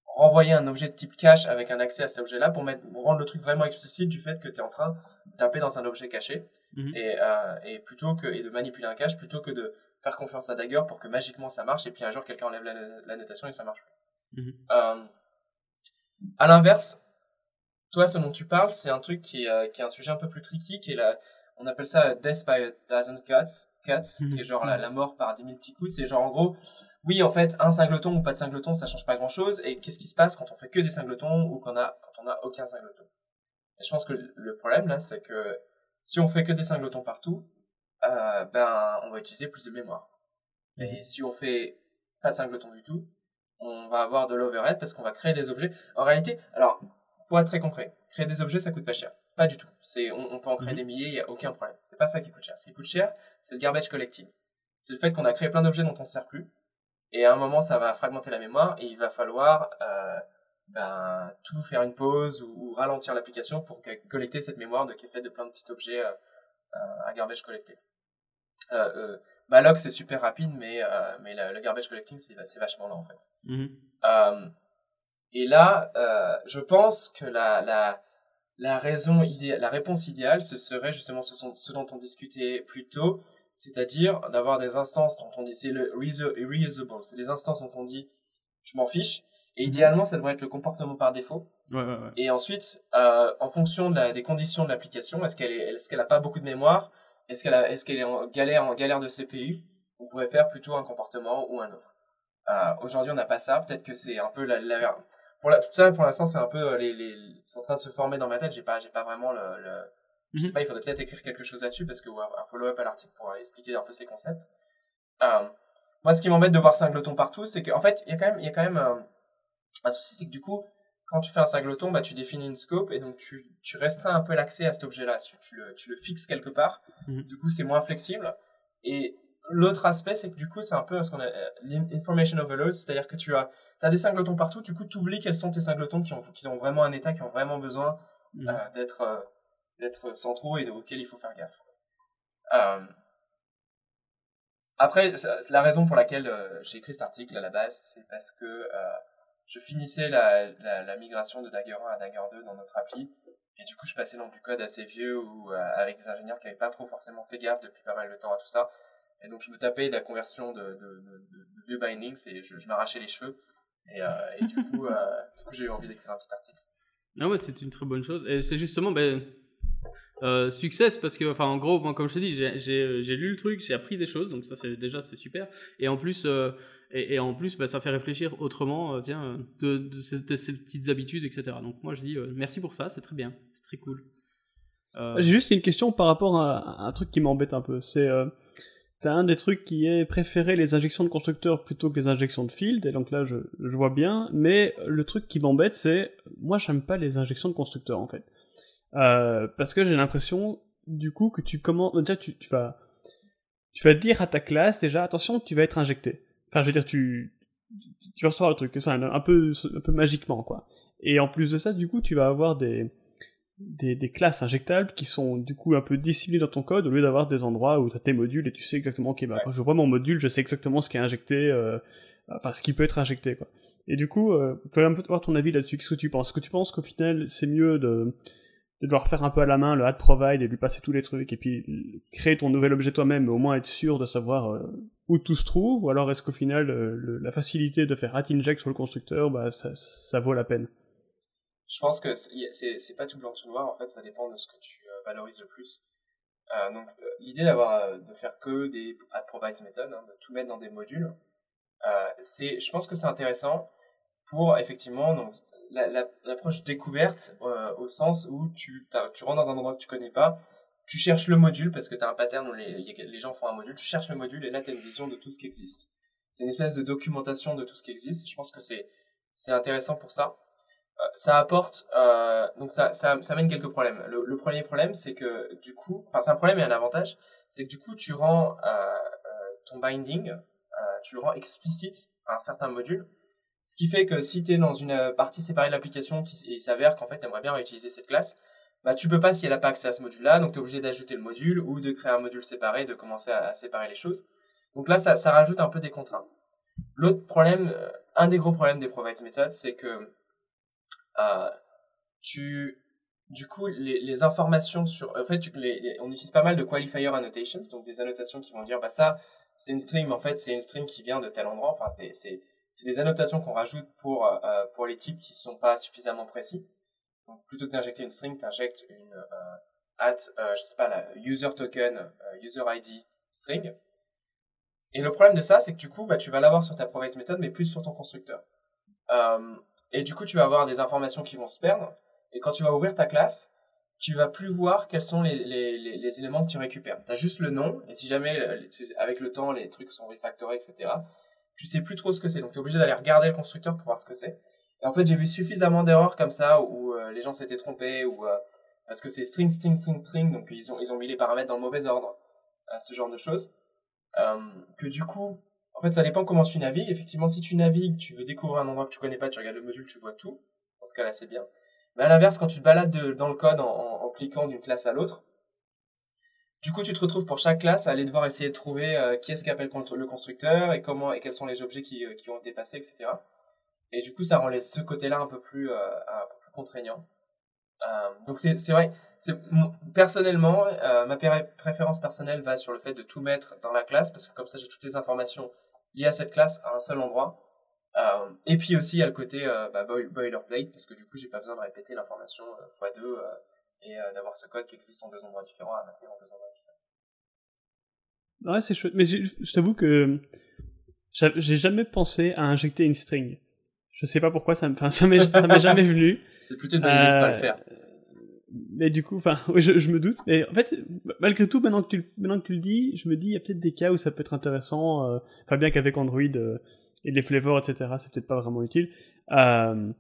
C: renvoyer un objet de type cache avec un accès à cet objet-là pour, mettre, rendre le truc vraiment explicite du fait que tu es en train de taper dans un objet caché. Mhm. et, et plutôt que, et de manipuler un cache plutôt que de faire confiance à Dagger pour que magiquement ça marche et puis un jour quelqu'un enlève la, notation et ça marche. Mhm. Euh, à l'inverse, toi, ce dont tu parles, c'est un truc qui est, euh, qui est un sujet un peu plus tricky, qui est la, on appelle ça death by a dozen cuts, cuts mhm. qui est genre la, la, mort par 10 000 petits coups. C'est genre en gros, oui, en fait, un singleton ou pas de singleton, ça change pas grand chose. Et qu'est-ce qui se passe quand on fait que des singletons ou qu'on a, quand on a aucun singleton? Et je pense que le problème là, c'est que si on fait que des singletons partout, euh, ben, on va utiliser plus de mémoire. Et mhm. si on fait pas de singleton du tout, on va avoir de l'overhead parce qu'on va créer des objets. En réalité, alors, pour être très concret, créer des objets, ça coûte pas cher. Pas du tout. C'est, on, peut en créer mhm. des milliers, il n'y a aucun problème. C'est pas ça qui coûte cher. Ce qui coûte cher, c'est le garbage collecting. C'est le fait qu'on a créé plein d'objets dont on ne sert plus. Et à un moment, ça va fragmenter la mémoire et il va falloir euh, ben, tout faire une pause ou, ralentir l'application pour collecter cette mémoire de, qui est faite de plein de petits objets euh, à garbage collecté. Euh, euh, Malloc c'est super rapide, mais, euh, mais le, garbage collecting c'est vachement lent en fait. Mhm. et là, je pense que la, la, la raison idéale, la réponse idéale, ce serait justement ce, ce dont on discutait plus tôt, c'est-à-dire d'avoir des instances dont on dit, c'est le reusable, c'est des instances dont on dit, je m'en fiche, et mhm. idéalement, ça devrait être le comportement par défaut.
B: Ouais, ouais, ouais.
C: Et ensuite, euh, en fonction de la, des conditions de l'application, est-ce qu'elle est, est-ce qu'elle a pas beaucoup de mémoire est-ce qu'elle est en galère, en galère de CPU On pourrait faire plutôt un comportement ou un autre. Euh, aujourd'hui, on n'a pas ça. Peut-être que c'est un peu la, la pour la, tout ça, pour l'instant, c'est un peu euh, les, les, c'est en train de se former dans ma tête. J'ai pas, j'ai pas vraiment le, le je sais mhm. pas. Il faudrait peut-être écrire quelque chose là-dessus parce que un follow-up à l'article pour expliquer un peu ces concepts. Euh, moi, ce qui m'embête de voir singleton partout, c'est qu'en fait, il y a quand même, il y a quand même un souci, c'est que du coup, quand tu fais un singleton, bah, tu définis une scope et donc tu, tu restreins un peu l'accès à cet objet-là. Tu, tu, le, tu le fixes quelque part.
B: Mhm.
C: Du coup, c'est moins flexible. Et l'autre aspect, c'est que du coup, c'est un peu ce qu'on a euh, l'information overload, c'est-à-dire que tu as, as des singletons partout. Du coup, tu oublies quels sont tes singletons qui ont, qui ont vraiment un état, qui ont vraiment besoin
B: Mhm.
C: euh, d'être euh, d'être centraux et auxquels il faut faire gaffe. Euh, après, la raison pour laquelle euh, j'ai écrit cet article à la base, c'est parce que euh, je finissais la, la, migration de Dagger 1 à Dagger 2 dans notre appli. Et du coup, je passais dans du code assez vieux ou euh, avec des ingénieurs qui n'avaient pas trop forcément fait gaffe depuis pas mal de temps à tout ça. Et donc, je me tapais de la conversion de, de, de, bindings et je, je m'arrachais les cheveux. Et, euh, du coup, euh, coup j'ai eu envie d'écrire un petit article.
B: Ah ouais, c'est une très bonne chose. Et c'est justement, ben, euh, succès parce que, enfin, en gros, moi, comme je te dis, j'ai- j'ai lu le truc, j'ai appris des choses, donc ça, c'est déjà, c'est super. Et en plus, euh, et, en plus, ben, ça fait réfléchir autrement, euh, tiens, euh, de, de, ces, petites habitudes, etc. Donc moi, je dis euh, merci pour ça, c'est très bien, c'est très cool. Euh,
A: J'ai juste une question par rapport à, un truc qui m'embête un peu. C'est euh, t'as un des trucs qui est préférer les injections de constructeurs plutôt que les injections de field, et donc là je, je vois bien. Mais le truc qui m'embête, c'est moi j'aime pas les injections de constructeurs en fait, Euh, parce que j'ai l'impression du coup que tu commences déjà tu, vas tu vas dire à ta classe déjà attention tu vas être injecté. Enfin je veux dire tu tu recevoir le truc, enfin un peu un peu magiquement quoi. Et en plus de ça, du coup, tu vas avoir des des, des classes injectables qui sont du coup un peu disciplinées dans ton code au lieu d'avoir des endroits où tu as tes modules et tu sais exactement, ok, bah, quand je vois mon module, je sais exactement ce qui est injecté, euh, enfin ce qui peut être injecté. Quoi. Et du coup, euh, je un peu avoir ton avis là-dessus. Qu'est-ce que tu penses? Est-ce que tu penses qu'au final, c'est mieux de, de devoir faire un peu à la main le add provide et lui passer tous les trucs et puis créer ton nouvel objet toi-même, mais au moins être sûr de savoir euh, où tout se trouve Ou alors est-ce qu'au final, euh, la facilité de faire add inject sur le constructeur, bah, ça, ça vaut la peine?
C: Je pense que c'est pas tout blanc tout noir, en fait, ça dépend de ce que tu euh, valorises le plus. Donc, l'idée d'avoir de faire que des add provides méthodes, hein, de tout mettre dans des modules, je pense que c'est intéressant pour effectivement donc la- la- l'approche découverte euh, au sens où tu, tu rentres dans un endroit que tu connais pas, tu cherches le module parce que tu as un pattern où les, les gens font un module, tu cherches le module et là tu as une vision de tout ce qui existe. C'est une espèce de documentation de tout ce qui existe. Je pense que c'est intéressant pour ça. Euh, ça apporte euh, donc ça, ça ça quelques problèmes. Le, le premier problème c'est que du coup, enfin c'est un problème et un avantage, c'est que du coup tu rends ton binding, tu le rends explicite à un certain module. Ce qui fait que si tu es dans une euh, partie séparée de l'application et il s'avère qu'en fait tu aimerais bien réutiliser cette classe, bah tu peux pas si elle n'a pas accès à ce module-là, donc tu es obligé d'ajouter le module ou de créer un module séparé, de commencer à, séparer les choses. Donc là, ça, ça rajoute un peu des contraintes. L'autre problème, euh, un des gros problèmes des provides methods, c'est que euh, tu, du coup, les, les informations sur, en fait, tu- les- on utilise pas mal de qualifier annotations, donc des annotations qui vont dire, bah ça, c'est une string, en fait, c'est une string qui vient de tel endroit. Enfin, c'est, c'est des annotations qu'on rajoute pour, euh, pour les types qui sont pas suffisamment précis. Donc, plutôt que d'injecter une string, tu injectes une euh, at, euh, je sais pas, la user token, euh, user ID string. Et le problème de ça, c'est que du coup, bah, tu vas l'avoir sur ta provides method, mais plus sur ton constructeur. Euh, et du coup, tu vas avoir des informations qui vont se perdre. Et quand tu vas ouvrir ta classe, tu vas plus voir quels sont les, les, les, éléments que tu récupères. Tu as juste le nom, et si jamais, euh, avec le temps, les trucs sont refactorés, etc., tu sais plus trop ce que c'est. Donc, tu es obligé d'aller regarder le constructeur pour voir ce que c'est. Et en fait, j'ai vu suffisamment d'erreurs comme ça, où euh, les gens s'étaient trompés, ou euh, parce que c'est string, string, string, string, donc ils ont, ils ont mis les paramètres dans le mauvais ordre, euh, ce genre de choses. Euh, que du coup, en fait, ça dépend comment tu navigues. Effectivement, si tu navigues, tu veux découvrir un endroit que tu connais pas, tu regardes le module, tu vois tout. Dans ce cas-là, c'est bien. Mais à l'inverse, quand tu te balades de- dans le code en, en- en cliquant d'une classe à l'autre, du coup, tu te retrouves pour chaque classe à aller devoir essayer de trouver euh, qui est-ce qui appelle contre- le constructeur et comment et quels sont les objets qui, euh, qui ont été passés, etc. Et du coup, ça rend ce côté-là un peu plus, euh, un peu plus contraignant. Euh, donc c'est vrai. Personnellement, euh, ma pré- préférence personnelle va sur le fait de tout mettre dans la classe parce que comme ça, j'ai toutes les informations liées à cette classe à un seul endroit. Euh, et puis aussi, il y a le côté bah, boil- boilerplate parce que du coup, j'ai pas besoin de répéter l'information x2 euh, et d'avoir ce code qui existe en deux endroits différents à maintenir en deux endroits.
A: Ouais, c'est chouette. Mais je t'avoue que j'a- j'ai jamais pensé à injecter une string. Je sais pas pourquoi, ça m'est ça m'est jamais venu.
C: C'est plutôt une bonne idée de pas le
A: Euh,
C: faire.
A: mais du coup, enfin, oui, je, je, me doute. Mais en fait, malgré tout, maintenant que tu, maintenant que tu le dis, je me dis, il y a peut-être des cas où ça peut être intéressant. Euh, enfin, bien qu'avec Android euh, et les flavors, etc., c'est peut-être pas vraiment utile. Euh,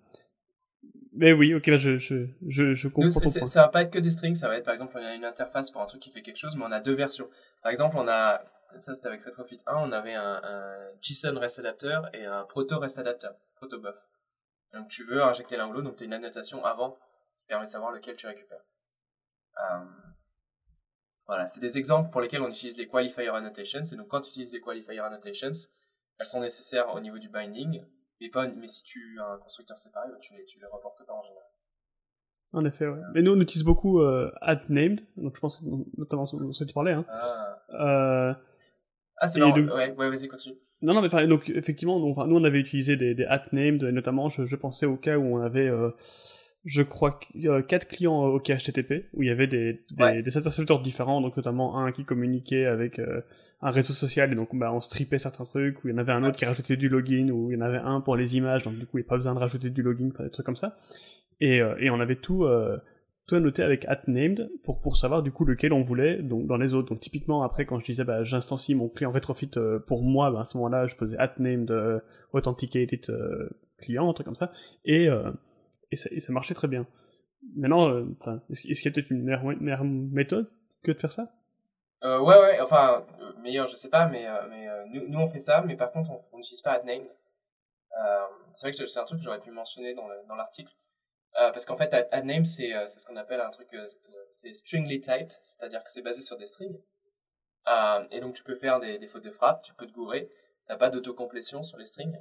A: mais oui, ok, je, je, je, je comprends.
C: ça va pas être que des strings, ça va être par exemple, on a une interface pour un truc qui fait quelque chose, mais on a deux versions. Par exemple, on a, ça c'était avec Retrofit 1, on avait un, un JSON REST adapter et un Proto REST adapter, protobuf. Donc tu veux injecter l'un ou l'autre, donc tu as une annotation avant qui permet de savoir lequel tu récupères. Euh, voilà, c'est des exemples pour lesquels on utilise les qualifier annotations. Et donc quand tu utilises les qualifier annotations, elles sont nécessaires au niveau du binding, mais, pas, mais si tu as un constructeur séparé, bah, tu les, tu les reportes pas en général.
A: En effet, ouais. Mais nous, on utilise beaucoup euh, named, donc je pense notamment ce que tu parlais. Hein.
C: Ah,
A: euh,
C: ah c'est marrant. Ouais, ouais vas-y, continue.
A: Non, non, mais donc effectivement, nous on avait utilisé des, des named, et notamment je, je, pensais au cas où on avait, euh, je crois, euh, quatre clients OK HTTP, où il y avait des, des, des, intercepteurs différents, donc notamment un qui communiquait avec euh, un réseau social, et donc bah, on strippait certains trucs, où il y en avait un autre qui rajoutait du login, ou il y en avait un pour les images, donc du coup il n'y a pas besoin de rajouter du login, des trucs comme ça. Et, et on avait tout tout noté avec @named pour pour savoir du coup lequel on voulait donc dans les autres. Donc typiquement après quand je disais bah j'instancie mon client retrofit euh, pour moi bah, à ce moment-là je faisais @named euh, authenticated euh, client un truc comme ça et et ça, et ça marchait très bien. Maintenant est-ce qu'il y a peut-être une meilleure, méthode que de faire ça?
C: Ouais ouais enfin meilleur je sais pas mais mais nous, nous on fait ça mais par contre on n'utilise pas @named c'est vrai que c'est un truc que j'aurais pu mentionner dans l'article euh, parce qu'en fait, AdName, euh, c'est ce qu'on appelle un truc, euh, c'est stringly typed, c'est-à-dire que c'est basé sur des strings. et donc, tu peux faire des, des, fautes de frappe, tu peux te gourer, t'as pas d'autocomplétion sur les strings.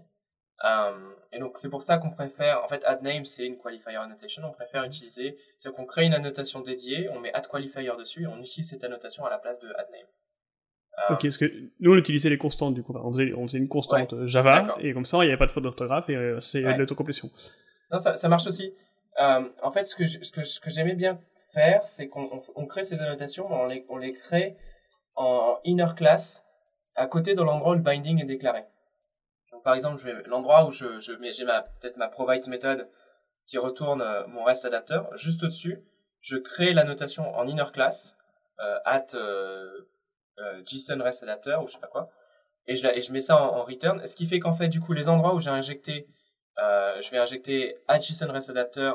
C: et donc, c'est pour ça qu'on préfère, en fait, AdName, c'est une qualifier annotation, on préfère utiliser, c'est qu'on crée une annotation dédiée, on met addQualifier dessus, et on utilise cette annotation à la place de AdName.
A: Ok, parce que nous on utilisait les constantes du coup, on faisait, on faisait une constante Java et comme ça il n'y avait pas de faute d'orthographe et c'est de l'autocomplétion.
C: Non, ça, ça marche aussi. Euh, en fait, ce que, ce que, ce que j'aimais bien faire, c'est qu'on on, crée ces annotations, mais on les, on les crée en inner class, à côté de l'endroit où le binding est déclaré. Donc, par exemple, l'endroit où je, je mets, j'ai ma, peut-être ma provides méthode qui retourne euh, mon rest adapter, juste au-dessus, je crée l'annotation en inner class, euh, at euh, euh, JSON rest adapter, ou je sais pas quoi, et je, et je mets ça en, en return, ce qui fait qu'en fait, du coup, les endroits où j'ai injecté euh, je vais injecter add JSON REST adapter,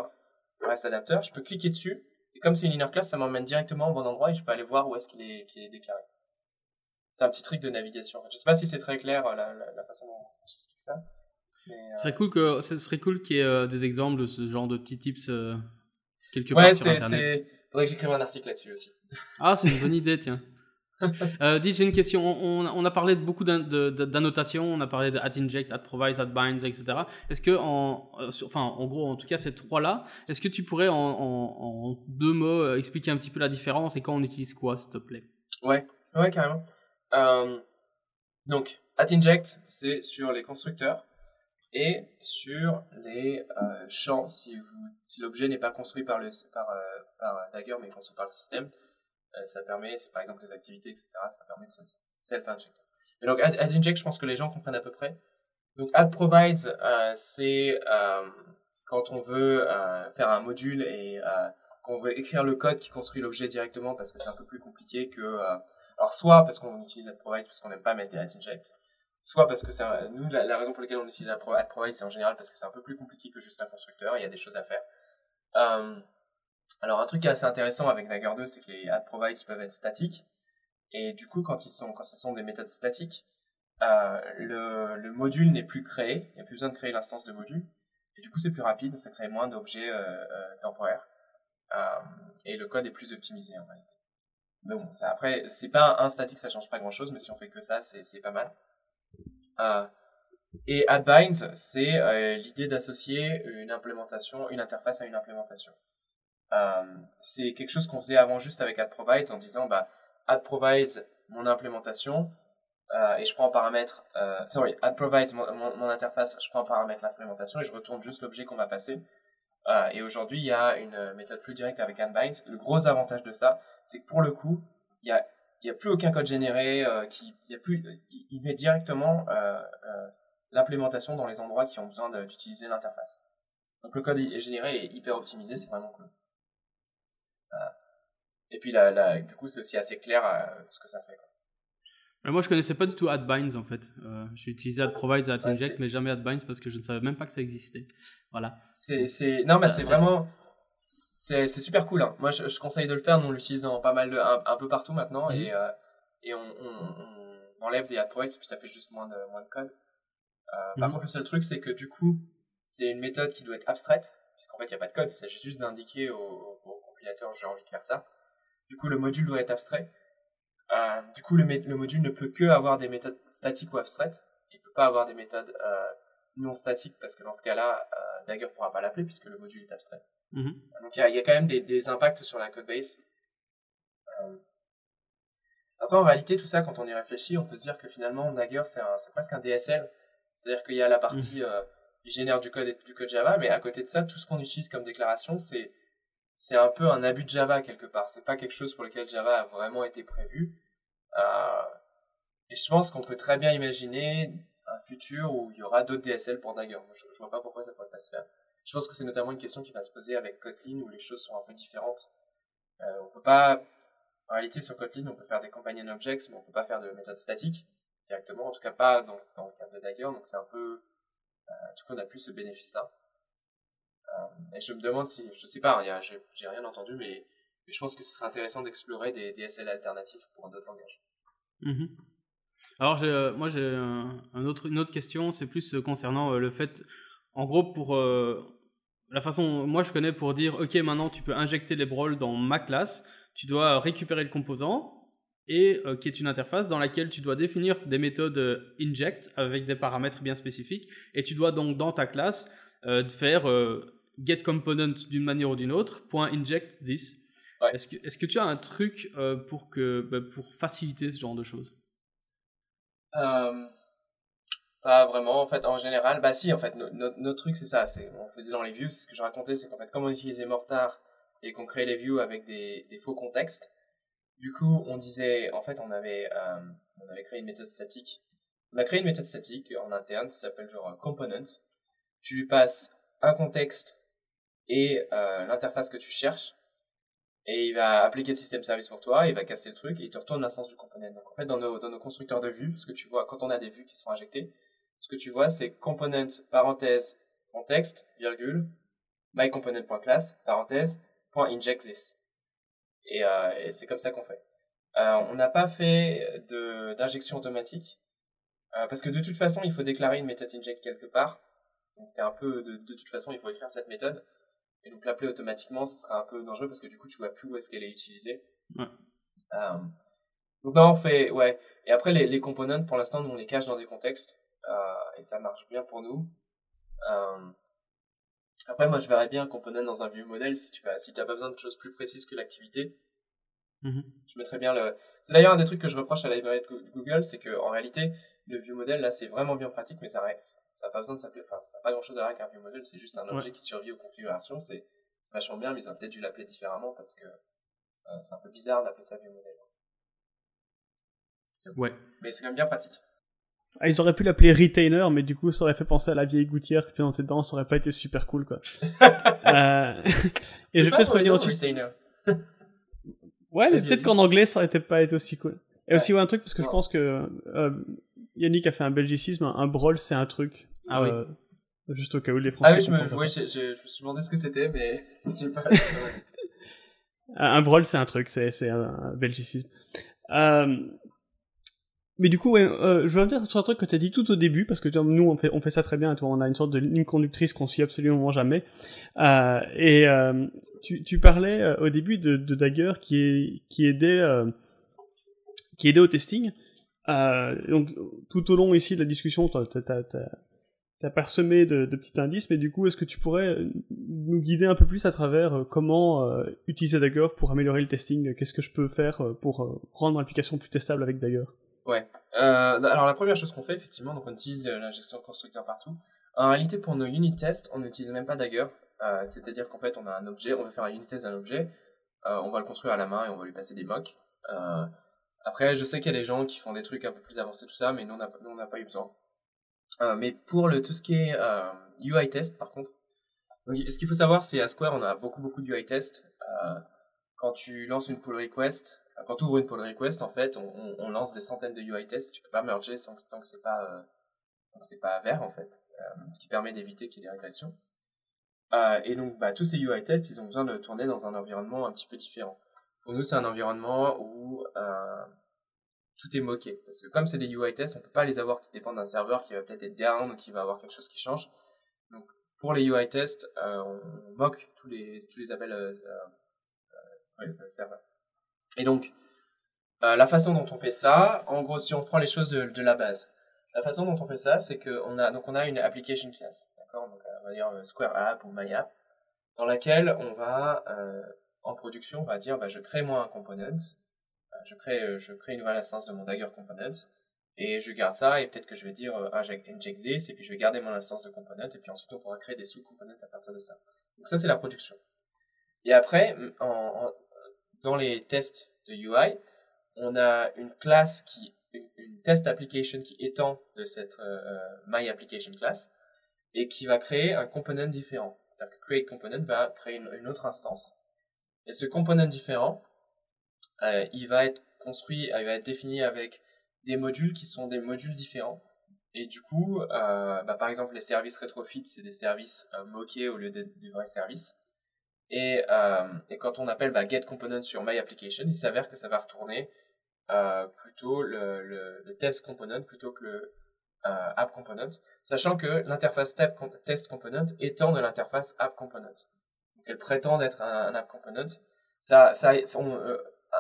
C: REST adapter, je peux cliquer dessus, et comme c'est une inner class, ça m'emmène directement au bon endroit et je peux aller voir où est-ce qu'il est, est, déclaré. C'est un petit truc de navigation. Je sais pas si c'est très clair euh, la, la, façon dont j'explique ça.
B: Euh... cool que, ce serait cool qu'il y ait euh, des exemples de ce genre de petits tips quelque
C: part
B: sur Internet.
C: Ouais, faudrait que j'écrive un article là-dessus aussi.
B: Ah, c'est une bonne idée, tiens. euh, j'ai une question. On, a parlé beaucoup d'annotations, on a parlé de at inject, at provides, at binds, etc. Est-ce que, en, euh, enfin, en gros, en tout cas, ces trois-là, est-ce que tu pourrais en, deux mots euh, expliquer un petit peu la différence et quand on utilise quoi, s'il te plaît?
C: Ouais, ouais, carrément. Euh, donc, at inject, c'est sur les constructeurs et sur les champs si, l'objet n'est pas construit par, le, par Dagger mais construit par le système. Euh, ça permet, par exemple les activités, etc., ça permet de self-injecter. Et donc, inject, je pense que les gens comprennent à peu près. Donc, add provides, euh, c'est euh, quand on veut faire un module et qu'on veut écrire le code qui construit l'objet directement parce que c'est un peu plus compliqué que. alors, soit parce qu'on utilise add provides parce qu'on n'aime pas mettre des add inject, soit parce que c'est nous la, raison pour laquelle on utilise add provides, c'est en général parce que c'est un peu plus compliqué que juste un constructeur. Il y a des choses à faire. Alors un truc qui est assez intéressant avec Dagger 2, c'est que les add provides peuvent être statiques. Et du coup, quand ils sont, quand ce sont des méthodes statiques, euh, le, le, module n'est plus créé. Il n'y a plus besoin de créer l'instance de module. Et du coup, c'est plus rapide, ça crée moins d'objets euh, euh, temporaires. Euh, et le code est plus optimisé en réalité. Mais bon, ça, après, c'est pas un statique, ça change pas grand chose, mais si on fait que ça, c'est pas mal. Euh, et AddBinds, c'est l'idée d'associer une implémentation, une interface à une implémentation. Euh, c'est quelque chose qu'on faisait avant juste avec AdProvides en disant bah AdProvides mon implémentation euh, et je prends en paramètre euh, sorry AdProvides mon, mon, interface je prends en paramètre l'implémentation et je retourne juste l'objet qu'on m'a passé. Euh, et aujourd'hui il y a une méthode plus directe avec AdBinds le gros avantage de ça c'est que pour le coup il y a y a plus aucun code généré euh, qui y a plus il, met directement euh, l'implémentation dans les endroits qui ont besoin d'utiliser l'interface. Donc le code généré et hyper optimisé c'est vraiment cool et puis là, là, du coup, c'est aussi assez clair ce que ça fait.
B: Moi, je connaissais pas du tout AdBinds en fait. Euh, j'ai utilisé AdProvides et AdInject, mais jamais AdBinds parce que je ne savais même pas que ça existait. Voilà.
C: C'est, c'est... Non, mais c'est vraiment. C'est, c'est super cool. Hein. Moi, je, je, conseille de le faire. Nous, on l'utilise dans pas mal de... un, peu partout maintenant. Mhm. Et, euh, et on, on, enlève des AdProvides, puis ça fait juste moins de, moins de code. Euh, par mhm. contre, le seul truc, c'est que du coup, c'est une méthode qui doit être abstraite, puisqu'en fait, il n'y a pas de code. Il s'agit juste d'indiquer au, au compilateur j'ai envie de faire ça. Du coup, le module doit être abstrait. Euh, du coup, le, le, module ne peut que avoir des méthodes statiques ou abstraites. Il ne peut pas avoir des méthodes euh, non statiques parce que dans ce cas-là, euh, Dagger ne pourra pas l'appeler puisque le module est abstrait. Mhm. Donc il y, y, a quand même des, des, impacts sur la codebase. Euh, après, en réalité, tout ça, quand on y réfléchit, on peut se dire que finalement, Dagger, c'est presque un DSL. C'est-à-dire qu'il y a la partie mhm. qui génère du code et du code Java, mais à côté de ça, tout ce qu'on utilise comme déclaration, c'est c'est un peu un abus de Java quelque part. C'est pas quelque chose pour lequel Java a vraiment été prévu. Euh, et je pense qu'on peut très bien imaginer un futur où il y aura d'autres DSL pour Dagger. je, vois pas pourquoi ça pourrait pas se faire. Je pense que c'est notamment une question qui va se poser avec Kotlin où les choses sont un peu différentes. Euh, on peut pas, en réalité sur Kotlin, on peut faire des companion objects, mais on peut pas faire de méthode statique directement, en tout cas pas dans, dans le cas de Dagger, donc c'est un peu, euh, du coup on a plus ce bénéfice-là. Euh, je me demande si, je sais pas, hein, j'ai rien entendu, mais, je pense que ce serait intéressant d'explorer des DSL alternatifs pour d'autres langages.
B: Mhm. Alors, euh, moi, j'ai un, autre, une autre question, c'est plus euh, concernant le fait, en gros, pour la façon, moi je connais pour dire, ok, maintenant tu peux injecter les brolls dans ma classe, tu dois récupérer le composant, et qui est une interface dans laquelle tu dois définir des méthodes inject avec des paramètres bien spécifiques, et tu dois donc dans ta classe faire get component d'une manière ou d'une autre, point inject this. Est-ce que, est que, tu as un truc euh, pour, que, bah, pour faciliter ce genre de choses?
C: Euh, Pas vraiment, en fait, en général. Bah si, en fait, notre truc c'est ça, on faisait dans les views, c'est ce que je racontais, c'est qu'en fait, comme on utilisait Mortar et qu'on créait les views avec des, des, faux contextes, du coup, on disait, en fait, on avait, euh, on avait créé une méthode statique. On a créé une méthode statique en interne qui s'appelle genre component. Tu lui passes un contexte et euh, l'interface que tu cherches. Et il va appliquer le système service pour toi, il va casser le truc et il te retourne l'instance du component. Donc en fait, dans nos, dans nos constructeurs de vues, ce que tu vois, quand on a des vues qui sont injectées, ce que tu vois, c'est component, parenthèse, contexte, virgule, mycomponent.class, parenthèse, point inject this. Et, euh, et c'est comme ça qu'on fait. Euh, on n'a pas fait d'injection automatique, euh, parce que de toute façon, il faut déclarer une méthode inject quelque part. Donc un peu, de, de toute façon, il faut écrire cette méthode. Et donc l'appeler automatiquement, ce serait un peu dangereux parce que du coup, tu vois plus où est-ce qu'elle est utilisée. Ouais. Euh, donc non, on fait, ouais. Et après, les, les components, pour l'instant, nous, on les cache dans des contextes. Euh, et ça marche bien pour nous. Euh, après, moi, je verrais bien un component dans un view model si tu as, si tu as pas besoin de choses plus précises que l'activité. Mm-hmm. Je mettrais bien le. C'est d'ailleurs un des trucs que je reproche à la librairie de Google, c'est que en réalité, le view model là, c'est vraiment bien pratique, mais ça, ça n'a pas besoin de s'appeler, enfin, ça n'a pas grand chose à voir avec un view model, c'est juste un objet qui survit aux configurations, c'est vachement bien, mais ils ont peut-être dû l'appeler différemment parce que euh, c'est un peu bizarre d'appeler ça view model.
B: Ouais.
C: Mais c'est quand même bien pratique.
A: Ah, ils auraient pu l'appeler retainer, mais du coup, ça aurait fait penser à la vieille gouttière qui plantait dedans, ça aurait pas été super cool, quoi.
C: euh... Et je vais peut-être revenir au retainer.
A: ouais, mais peut-être qu'en anglais, ça aurait pas été aussi cool. Et aussi, ouais, un truc, parce que je pense que euh, Yannick a fait un belgicisme, un brawl, c'est un truc.
B: Ah oui. Euh,
A: juste au cas où les Français.
C: Ah oui, je me, je, me suis demandé ce que c'était, mais je pas.
A: un brawl, c'est un truc, c'est un, belgicisme. Euh, mais du coup, ouais, euh, je veux revenir sur un truc que tu as dit tout au début, parce que nous, on fait, on fait ça très bien, toi, on a une sorte de ligne conductrice qu'on suit absolument jamais. Euh, et euh, tu, tu, parlais euh, au début de, de Dagger qui, est, qui, aidait, qui aidait au testing. Euh, donc, tout au long ici de la discussion, tu as, parsemé de, petits indices, mais du coup, est-ce que tu pourrais euh, nous guider un peu plus à travers euh, comment utiliser Dagger pour améliorer le testing? Qu'est-ce que je peux faire pour rendre l'application plus testable avec Dagger?
C: Ouais. alors, la première chose qu'on fait, effectivement, donc on utilise l'injection constructeur partout. En réalité, pour nos unit tests, on n'utilise même pas Dagger. C'est-à-dire qu'en fait, on a un objet, on veut faire un unit test d'un objet, on va le construire à la main et on va lui passer des mocks. Après, je sais qu'il y a des gens qui font des trucs un peu plus avancés, tout ça, mais nous, on n'a pas eu besoin. Euh, mais pour le, tout ce qui est euh, UI test, par contre, ce qu'il faut savoir, c'est à Square, on a beaucoup, beaucoup de UI test. Euh, quand tu lances une pull request, quand tu ouvres une pull request, en fait, on, on, lance des centaines de UI tests. Tu peux pas merger sans, tant que c'est pas, euh, c'est pas vert, en fait. Euh, ce qui permet d'éviter qu'il y ait des régressions. Euh, et donc, bah, tous ces UI tests, ils ont besoin de tourner dans un environnement un petit peu différent. Pour nous, c'est un environnement où euh, tout est moqué. Parce que comme c'est des UI tests, on peut pas les avoir qui dépendent d'un serveur qui va peut-être être down ou qui va avoir quelque chose qui change. Donc, pour les UI tests, euh, on moque tous les, tous les appels euh, euh. Et donc, la façon dont on fait ça, en gros, si on prend les choses de, de la base, la façon dont on fait ça, c'est qu'on a, donc on a une application class, d'accord? Donc, on va dire Square App ou My App, dans laquelle on va, en production, on va dire, bah, je crée moi un component, je crée, je crée une nouvelle instance de mon Dagger component, et je garde ça, et peut-être que je vais dire euh, inject, inject this, et puis je vais garder mon instance de component, et puis ensuite on pourra créer des sous-components à partir de ça. Donc ça, c'est la production. Et après, en, dans les tests de UI, on a une classe qui, une, test application qui étend de cette euh, euh, my application class, et qui va créer un component différent. C'est-à-dire que create component va créer une, autre instance. Et ce component différent, euh, il va être construit, il va être défini avec des modules qui sont des modules différents. Et du coup, euh, bah, par exemple, les services retrofit, c'est des services euh, moqués au lieu des, vrais services. Et, euh, et quand on appelle bah, get component sur my application, il s'avère que ça va retourner euh, plutôt le, le, le, test component plutôt que le euh, app component, sachant que l'interface test component étend de l'interface app component. Donc elle prétend d'être un, app component. Ça, ça, on, euh,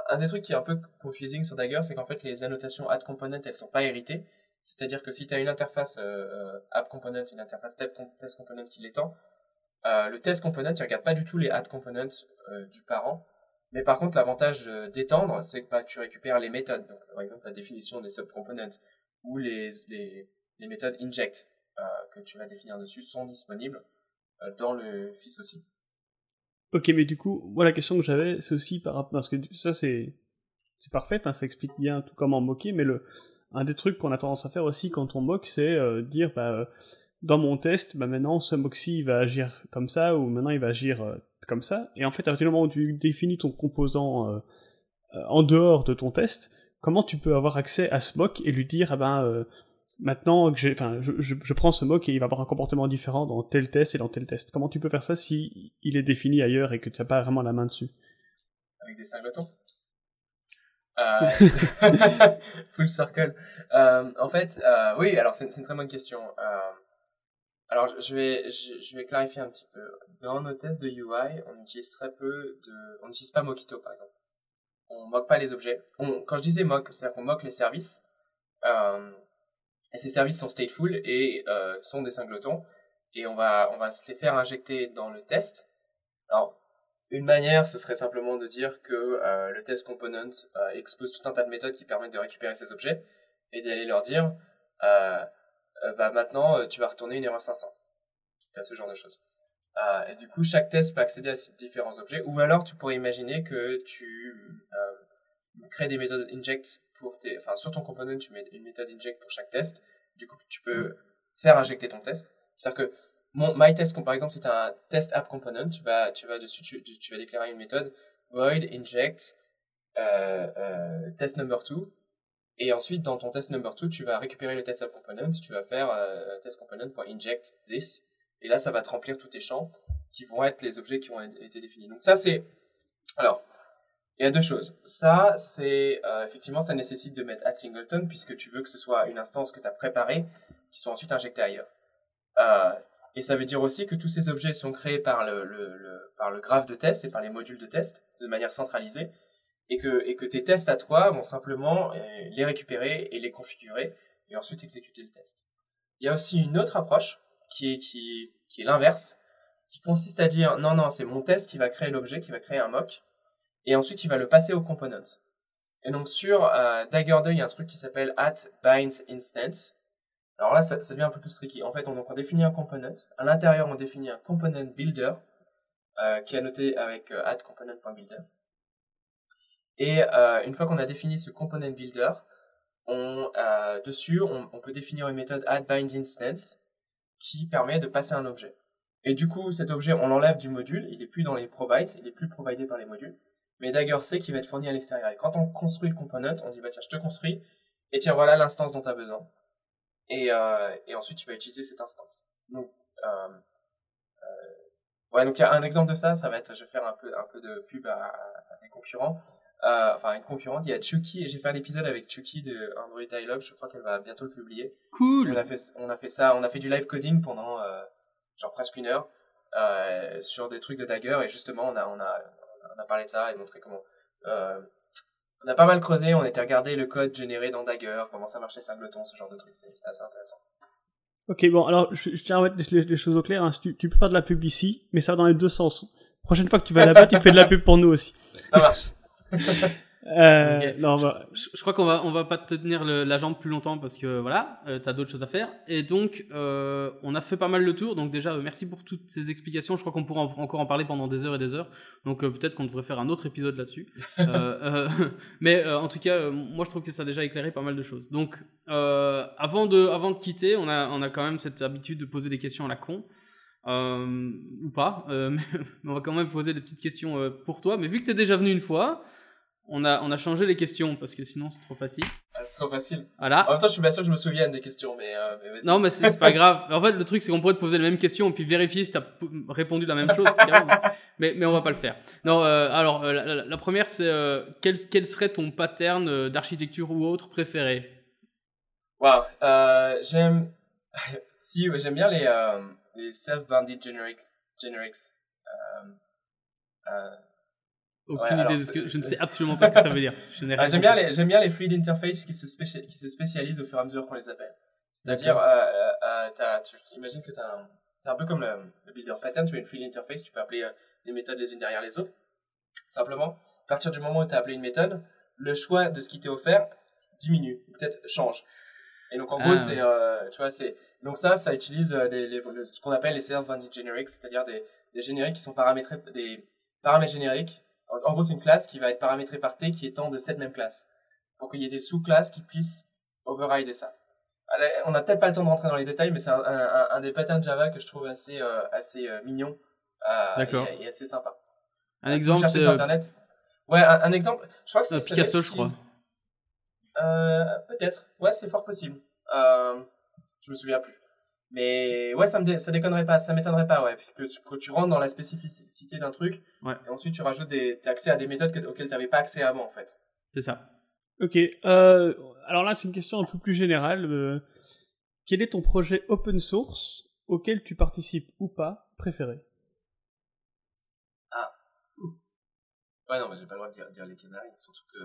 C: un des trucs qui est un peu confusing sur Dagger, c'est qu'en fait, les annotations add component, elles sont pas héritées. C'est-à-dire que si tu as une interface euh, app component, une interface test component qui l'étend, euh, le test component, il regarde pas du tout les add components euh, du parent. Mais par contre, l'avantage d'étendre, c'est que bah, tu récupères les méthodes. Donc, par exemple, la définition des subcomponents ou les, les, les méthodes inject euh, que tu vas définir dessus sont disponibles euh, dans le fils aussi.
A: Ok, mais du coup, moi la question que j'avais, c'est aussi par rapport, parce que ça c'est c'est parfait, ça explique bien tout comment moquer, mais le un des trucs qu'on a tendance à faire aussi quand on moque, c'est euh, dire bah euh, dans mon test, bah maintenant ce moxie va agir comme ça ou maintenant il va agir euh, comme ça. Et en fait, à partir du moment où tu définis ton composant en dehors de ton test, comment tu peux avoir accès à ce mock et lui dire ah ben maintenant que j'ai, enfin, je, je, prends ce mock et il va avoir un comportement différent dans tel test et dans tel test. Comment tu peux faire ça si il est défini ailleurs et que tu n'as pas vraiment la main dessus?
C: Avec des singletons. Euh... Full circle. Euh, en fait, euh, oui, alors c'est une très bonne question. Euh, alors je vais, je, vais clarifier un petit peu. Dans nos tests de UI, on utilise très peu de, on n'utilise pas Mockito par exemple. On moque pas les objets. On, quand je disais mock, c'est-à-dire qu'on moque les services. Euh, et ces services sont stateful et euh, sont des singletons. Et on va, on va se les faire injecter dans le test. Alors, une manière, ce serait simplement de dire que euh, le test component euh, expose tout un tas de méthodes qui permettent de récupérer ces objets et d'aller leur dire, euh, euh bah maintenant, tu vas retourner une erreur 500. Il ce genre de choses. et du coup, chaque test peut accéder à ces différents objets. Ou alors, tu pourrais imaginer que tu crées des méthodes inject pour tes, enfin, sur ton component, tu mets une méthode inject pour chaque test. Du coup, tu peux faire injecter ton test. C'est-à-dire que mon my test, par exemple, c'est un test app component. Tu vas, tu vas dessus, tu, tu vas déclarer une méthode void inject euh, euh, test number 2. Et ensuite, dans ton test number 2, tu vas récupérer le test app component. Tu vas faire euh, test component.inject this. Et là, ça va te remplir tous tes champs qui vont être les objets qui ont été définis. Donc ça, c'est... Alors, il y a deux choses. Ça, c'est euh, effectivement, ça nécessite de mettre add singleton puisque tu veux que ce soit une instance que tu as préparée qui soit ensuite injectée ailleurs. Euh, et ça veut dire aussi que tous ces objets sont créés par le, le, le, par le graphe de test et par les modules de test de manière centralisée et que, et que tes tests à toi vont simplement euh, les récupérer et les configurer et ensuite exécuter le test. Il y a aussi une autre approche qui est, qui, qui est l'inverse, qui consiste à dire non, non, c'est mon test qui va créer l'objet, qui va créer un mock et ensuite il va le passer aux components. Et donc sur euh, Dagger 2, il y a un truc qui s'appelle at. Alors là, ça, devient un peu plus tricky. En fait, on, donc, on définit un component. À l'intérieur, on définit un component builder euh, qui est noté avec euh, at component.builder. Et euh, une fois qu'on a défini ce component builder, on, euh, dessus, on, on, peut définir une méthode at qui permet de passer un objet. Et du coup, cet objet, on l'enlève du module, il est plus dans les provides, il est plus providé par les modules. Mais Dagger sait qu'il va être fourni à l'extérieur. Et quand on construit le component, on dit bah tiens, je te construis, et tiens, voilà l'instance dont tu as besoin. Et, euh, et ensuite, tu vas utiliser cette instance. Donc, euh, euh, ouais, donc un exemple de ça, ça va être, je vais faire un peu, un peu de pub à, des concurrents. Euh, enfin, une concurrente, il y a Chucky, et j'ai fait un épisode avec Chucky de Android Dialogue, je crois qu'elle va bientôt le publier.
B: Cool
C: On a fait, on a fait ça, on a fait du live coding pendant euh, genre presque une heure euh, sur des trucs de Dagger, et justement, on a, on a, on a parlé de ça et montré comment. Euh, on a pas mal creusé, on était regardé le code généré dans Dagger, comment ça marchait Singleton, ce genre de trucs, c'était assez intéressant.
A: Ok, bon, alors je, je tiens à mettre les, les choses au clair. Hein. Tu, tu, peux faire de la pub ici, mais ça va dans les deux sens. Prochaine fois que tu vas là-bas, tu fais de la pub pour nous aussi.
C: Ça marche.
A: Euh, non, bah,
B: je, je crois qu'on va on va pas te tenir le- la jambe plus longtemps parce que voilà, euh, t'as d'autres choses à faire. Et donc, euh, on a fait pas mal le tour. Donc déjà, euh, merci pour toutes ces explications. Je crois qu'on pourra en- encore en parler pendant des heures et des heures. Donc euh, peut-être qu'on devrait faire un autre épisode là-dessus. Euh, euh, mais euh, en tout cas, euh, moi je trouve que ça a déjà éclairé pas mal de choses. Donc euh, avant de avant de quitter, on a on a quand même cette habitude de poser des questions à la con. Euh, ou pas, euh, mais on va quand même poser des petites questions euh, pour toi. Mais vu que t'es déjà venu une fois, on a, on a changé les questions parce que sinon c'est trop facile.
C: Ah, c'est trop facile. En
B: Voilà.
C: même temps, je suis bien sûr que je me souvienne des questions, mais, euh, mais.
B: Non, mais c'est pas grave. En fait, le truc, c'est qu'on pourrait te poser les mêmes questions et puis vérifier si t'as répondu la même chose. mais, mais on va pas le faire. Non, euh, alors, euh, la, première, c'est euh, quel, quel serait ton pattern euh, d'architecture ou autre préféré?
C: Wow. Euh, j'aime, si, ouais, j'aime bien les, euh, les self-bounded generic, generics. Euh, euh,
B: Aucune
C: Ouais,
B: idée de ce que. Je ne sais absolument pas ce que ça veut dire.
C: Ah, j'aime bien les j'aime bien les fluid interfaces qui se spéci- qui se spécialisent au fur et à mesure qu'on les appelle. C'est-à-dire euh, euh, euh, tu imagines que tu as un c'est un peu comme le, le builder pattern, tu as une fluid interface, tu peux appeler euh, des méthodes les unes derrière les autres. Simplement, à partir du moment où tu as appelé une méthode, le choix de ce qui t'est offert diminue, peut-être change. Et donc en
B: Ah,
C: gros,
B: ouais.
C: c'est euh, tu vois, c'est donc ça ça utilise des, les- le- ce qu'on appelle les self-bounded generics, c'est-à-dire des des génériques qui sont paramétrés des paramètres génériques en gros, c'est une classe qui va être paramétrée par T qui étant de cette même classe. Pour qu'il y ait des sous-classes qui puissent overrider ça. On n'a peut-être pas le temps de rentrer dans les détails, mais c'est un, un, un des patterns Java que je trouve assez, euh, assez euh, mignon euh, et, et assez sympa.
B: Un exemple, c'est
C: sur
B: euh,
C: Internet. Ouais, un, un exemple. Je crois que c'est
B: Picasso, je crois.
C: Euh, peut-être. Ouais, c'est fort possible. Euh, je me souviens plus. Mais ouais, ça me dé- ça déconnerait pas, ça m'étonnerait pas, ouais. Que tu, que tu rentres dans la spécificité d'un truc,
B: Ouais.
C: et ensuite tu rajoutes des, t'as accès à des méthodes que- auxquelles tu n'avais pas accès avant, en fait.
B: C'est ça.
A: ok. Euh, alors là, c'est une question un peu plus générale. euh, quel est ton projet open source auquel tu participes ou pas préféré?
C: Ouais, non, mais j'ai pas le droit de dire, dire les canaries, surtout que.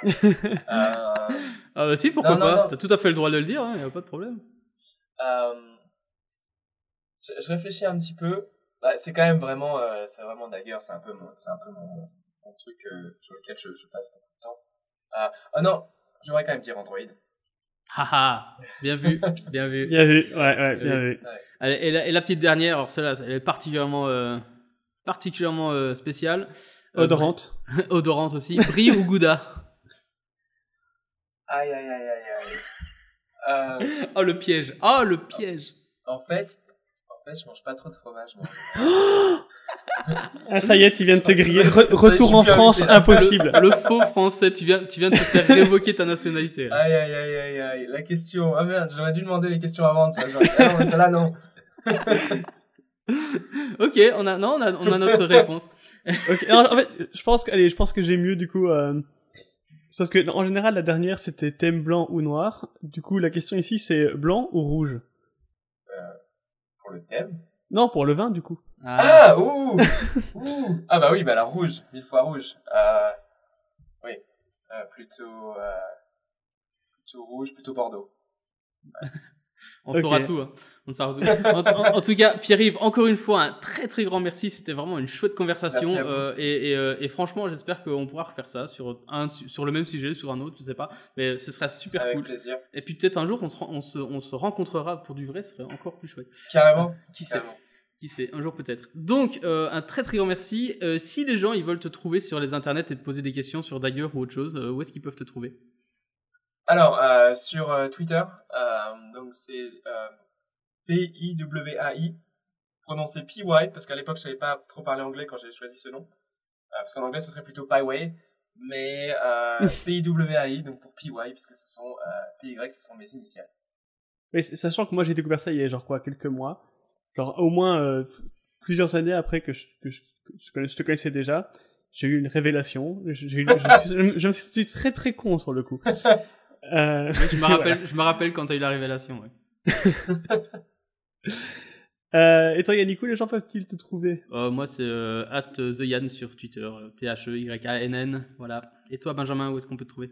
C: voilà. Euh,
B: Ah bah si, pourquoi
C: Non, non,
B: pas. T'as tout à fait le droit de le dire, il a pas de problème.
C: Euh, je, je réfléchis un petit peu. Bah, c'est quand même vraiment, euh, c'est vraiment Dagger, c'est un peu mon, c'est un peu mon, mon truc euh, sur lequel je, je passe beaucoup de temps. Euh, oh non, j'aimerais quand même dire Android.
B: Haha, bien vu, bien vu.
A: Bien vu, ouais, bien vu.
B: Allez, et, la, et la petite dernière, alors celle-là, elle est particulièrement, euh, particulièrement euh, spéciale. Euh,
A: Odorante.
B: bri- odorante aussi. Brie ou Gouda
C: Aïe, aïe, aïe, aïe, aïe. Euh,
B: Oh le piège, oh le piège.
C: en fait, en fait, je mange pas trop de fromage, moi.
A: Ah, ça y est, tu viens de te griller. Re- retour en France, impossible.
B: Le faux français, tu viens, tu viens de te faire révoquer ta nationalité. là.
C: Aïe, aïe, aïe, aïe, aïe. La question. Ah merde, j'aurais dû demander les questions avant, tu vois. Genre, ah non, mais celle-là, non.
B: Ok, on a, non, on a, on a notre réponse.
A: Ok, alors, en fait, je pense que, allez, je pense que j'ai mieux du coup. Euh, parce que en général, la dernière c'était thème blanc ou noir. Du coup, la question ici c'est blanc ou rouge?
C: Pour le thème?
A: Non, pour le vin du coup.
B: Ah,
C: Ah, ouh, ouh. Ah bah oui, bah alors rouge, mille fois rouge. Euh, oui, euh, plutôt, euh, plutôt rouge, plutôt Bordeaux.
B: On
A: Ok.
B: saura tout. hein. On saura tout. En, en- en tout cas, Pierre-Yves, encore une fois, un très très grand merci. C'était vraiment une chouette conversation. Euh, et, et, euh, et franchement, j'espère qu'on pourra refaire ça sur, un, sur le même sujet, sur un autre, je sais pas. Mais ce sera super
C: Avec
B: cool.
C: plaisir.
B: Et puis peut-être un jour, on se, ren- on, se, on se rencontrera pour du vrai, ce serait encore plus chouette.
C: Carrément.
B: Qui sait? Qui sait, un jour peut-être. Donc, euh, un très très grand merci. Euh, si les gens ils veulent te trouver sur les internets et te poser des questions sur Dagger ou autre chose, euh, où est-ce qu'ils peuvent te trouver?
C: Alors, euh, sur euh, Twitter, euh, donc c'est euh, P-I-W-A-I, prononcé P-Y, parce qu'à l'époque je savais pas trop parler anglais quand j'ai choisi ce nom. parce qu'en anglais, ce serait plutôt Pyway, mais euh, PIWAI, donc pour PY, puisque ce sont PY, ce sont mes initiales.
A: Mais sachant que moi j'ai découvert ça il y a genre quoi, quelques mois, genre au moins plusieurs années après que je, que je, je, te connaissais déjà, j'ai eu une révélation. Je, eu, je, me suis très très con sur le coup.
B: Euh, je, me rappelle, je me rappelle quand tu as eu la révélation. Ouais.
A: euh, et toi Yannick, où les gens peuvent-ils te trouver?
B: Euh, Moi c'est at TheYan sur Twitter, T-H-E-Y-A-N-N. Voilà. Et toi Benjamin, où est-ce qu'on peut te trouver?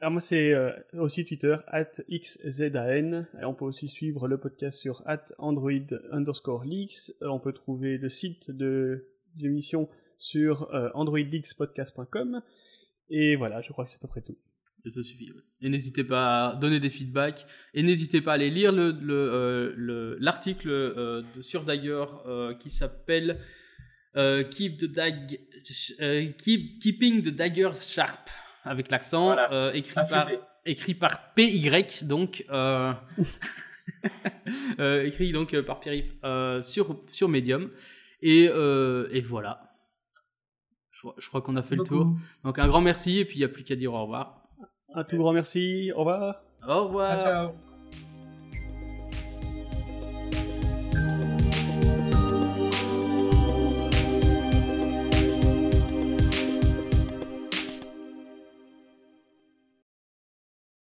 A: Alors moi c'est aussi Twitter, at xzan. Et on peut aussi suivre le podcast sur at android underscore leaks. On peut trouver le site de l'émission sur androidleakspodcast.com. Et voilà, je crois que c'est à peu près tout.
B: Et ça suffit. Et n'hésitez pas à donner des feedbacks. Et n'hésitez pas à aller lire l'article le, le, sur Dagger qui s'appelle Keep the dag, Keeping the Daggers Sharp avec l'accent, euh, écrit, par, écrit par PY, donc, euh, euh, écrit donc par pierre sur, sur Medium. Et, et voilà. Je, je crois qu'on a fait le tour. Donc un grand merci, et puis il n'y a plus qu'à dire au revoir.
A: Un tout grand merci, au revoir.
B: Au revoir.
C: ciao.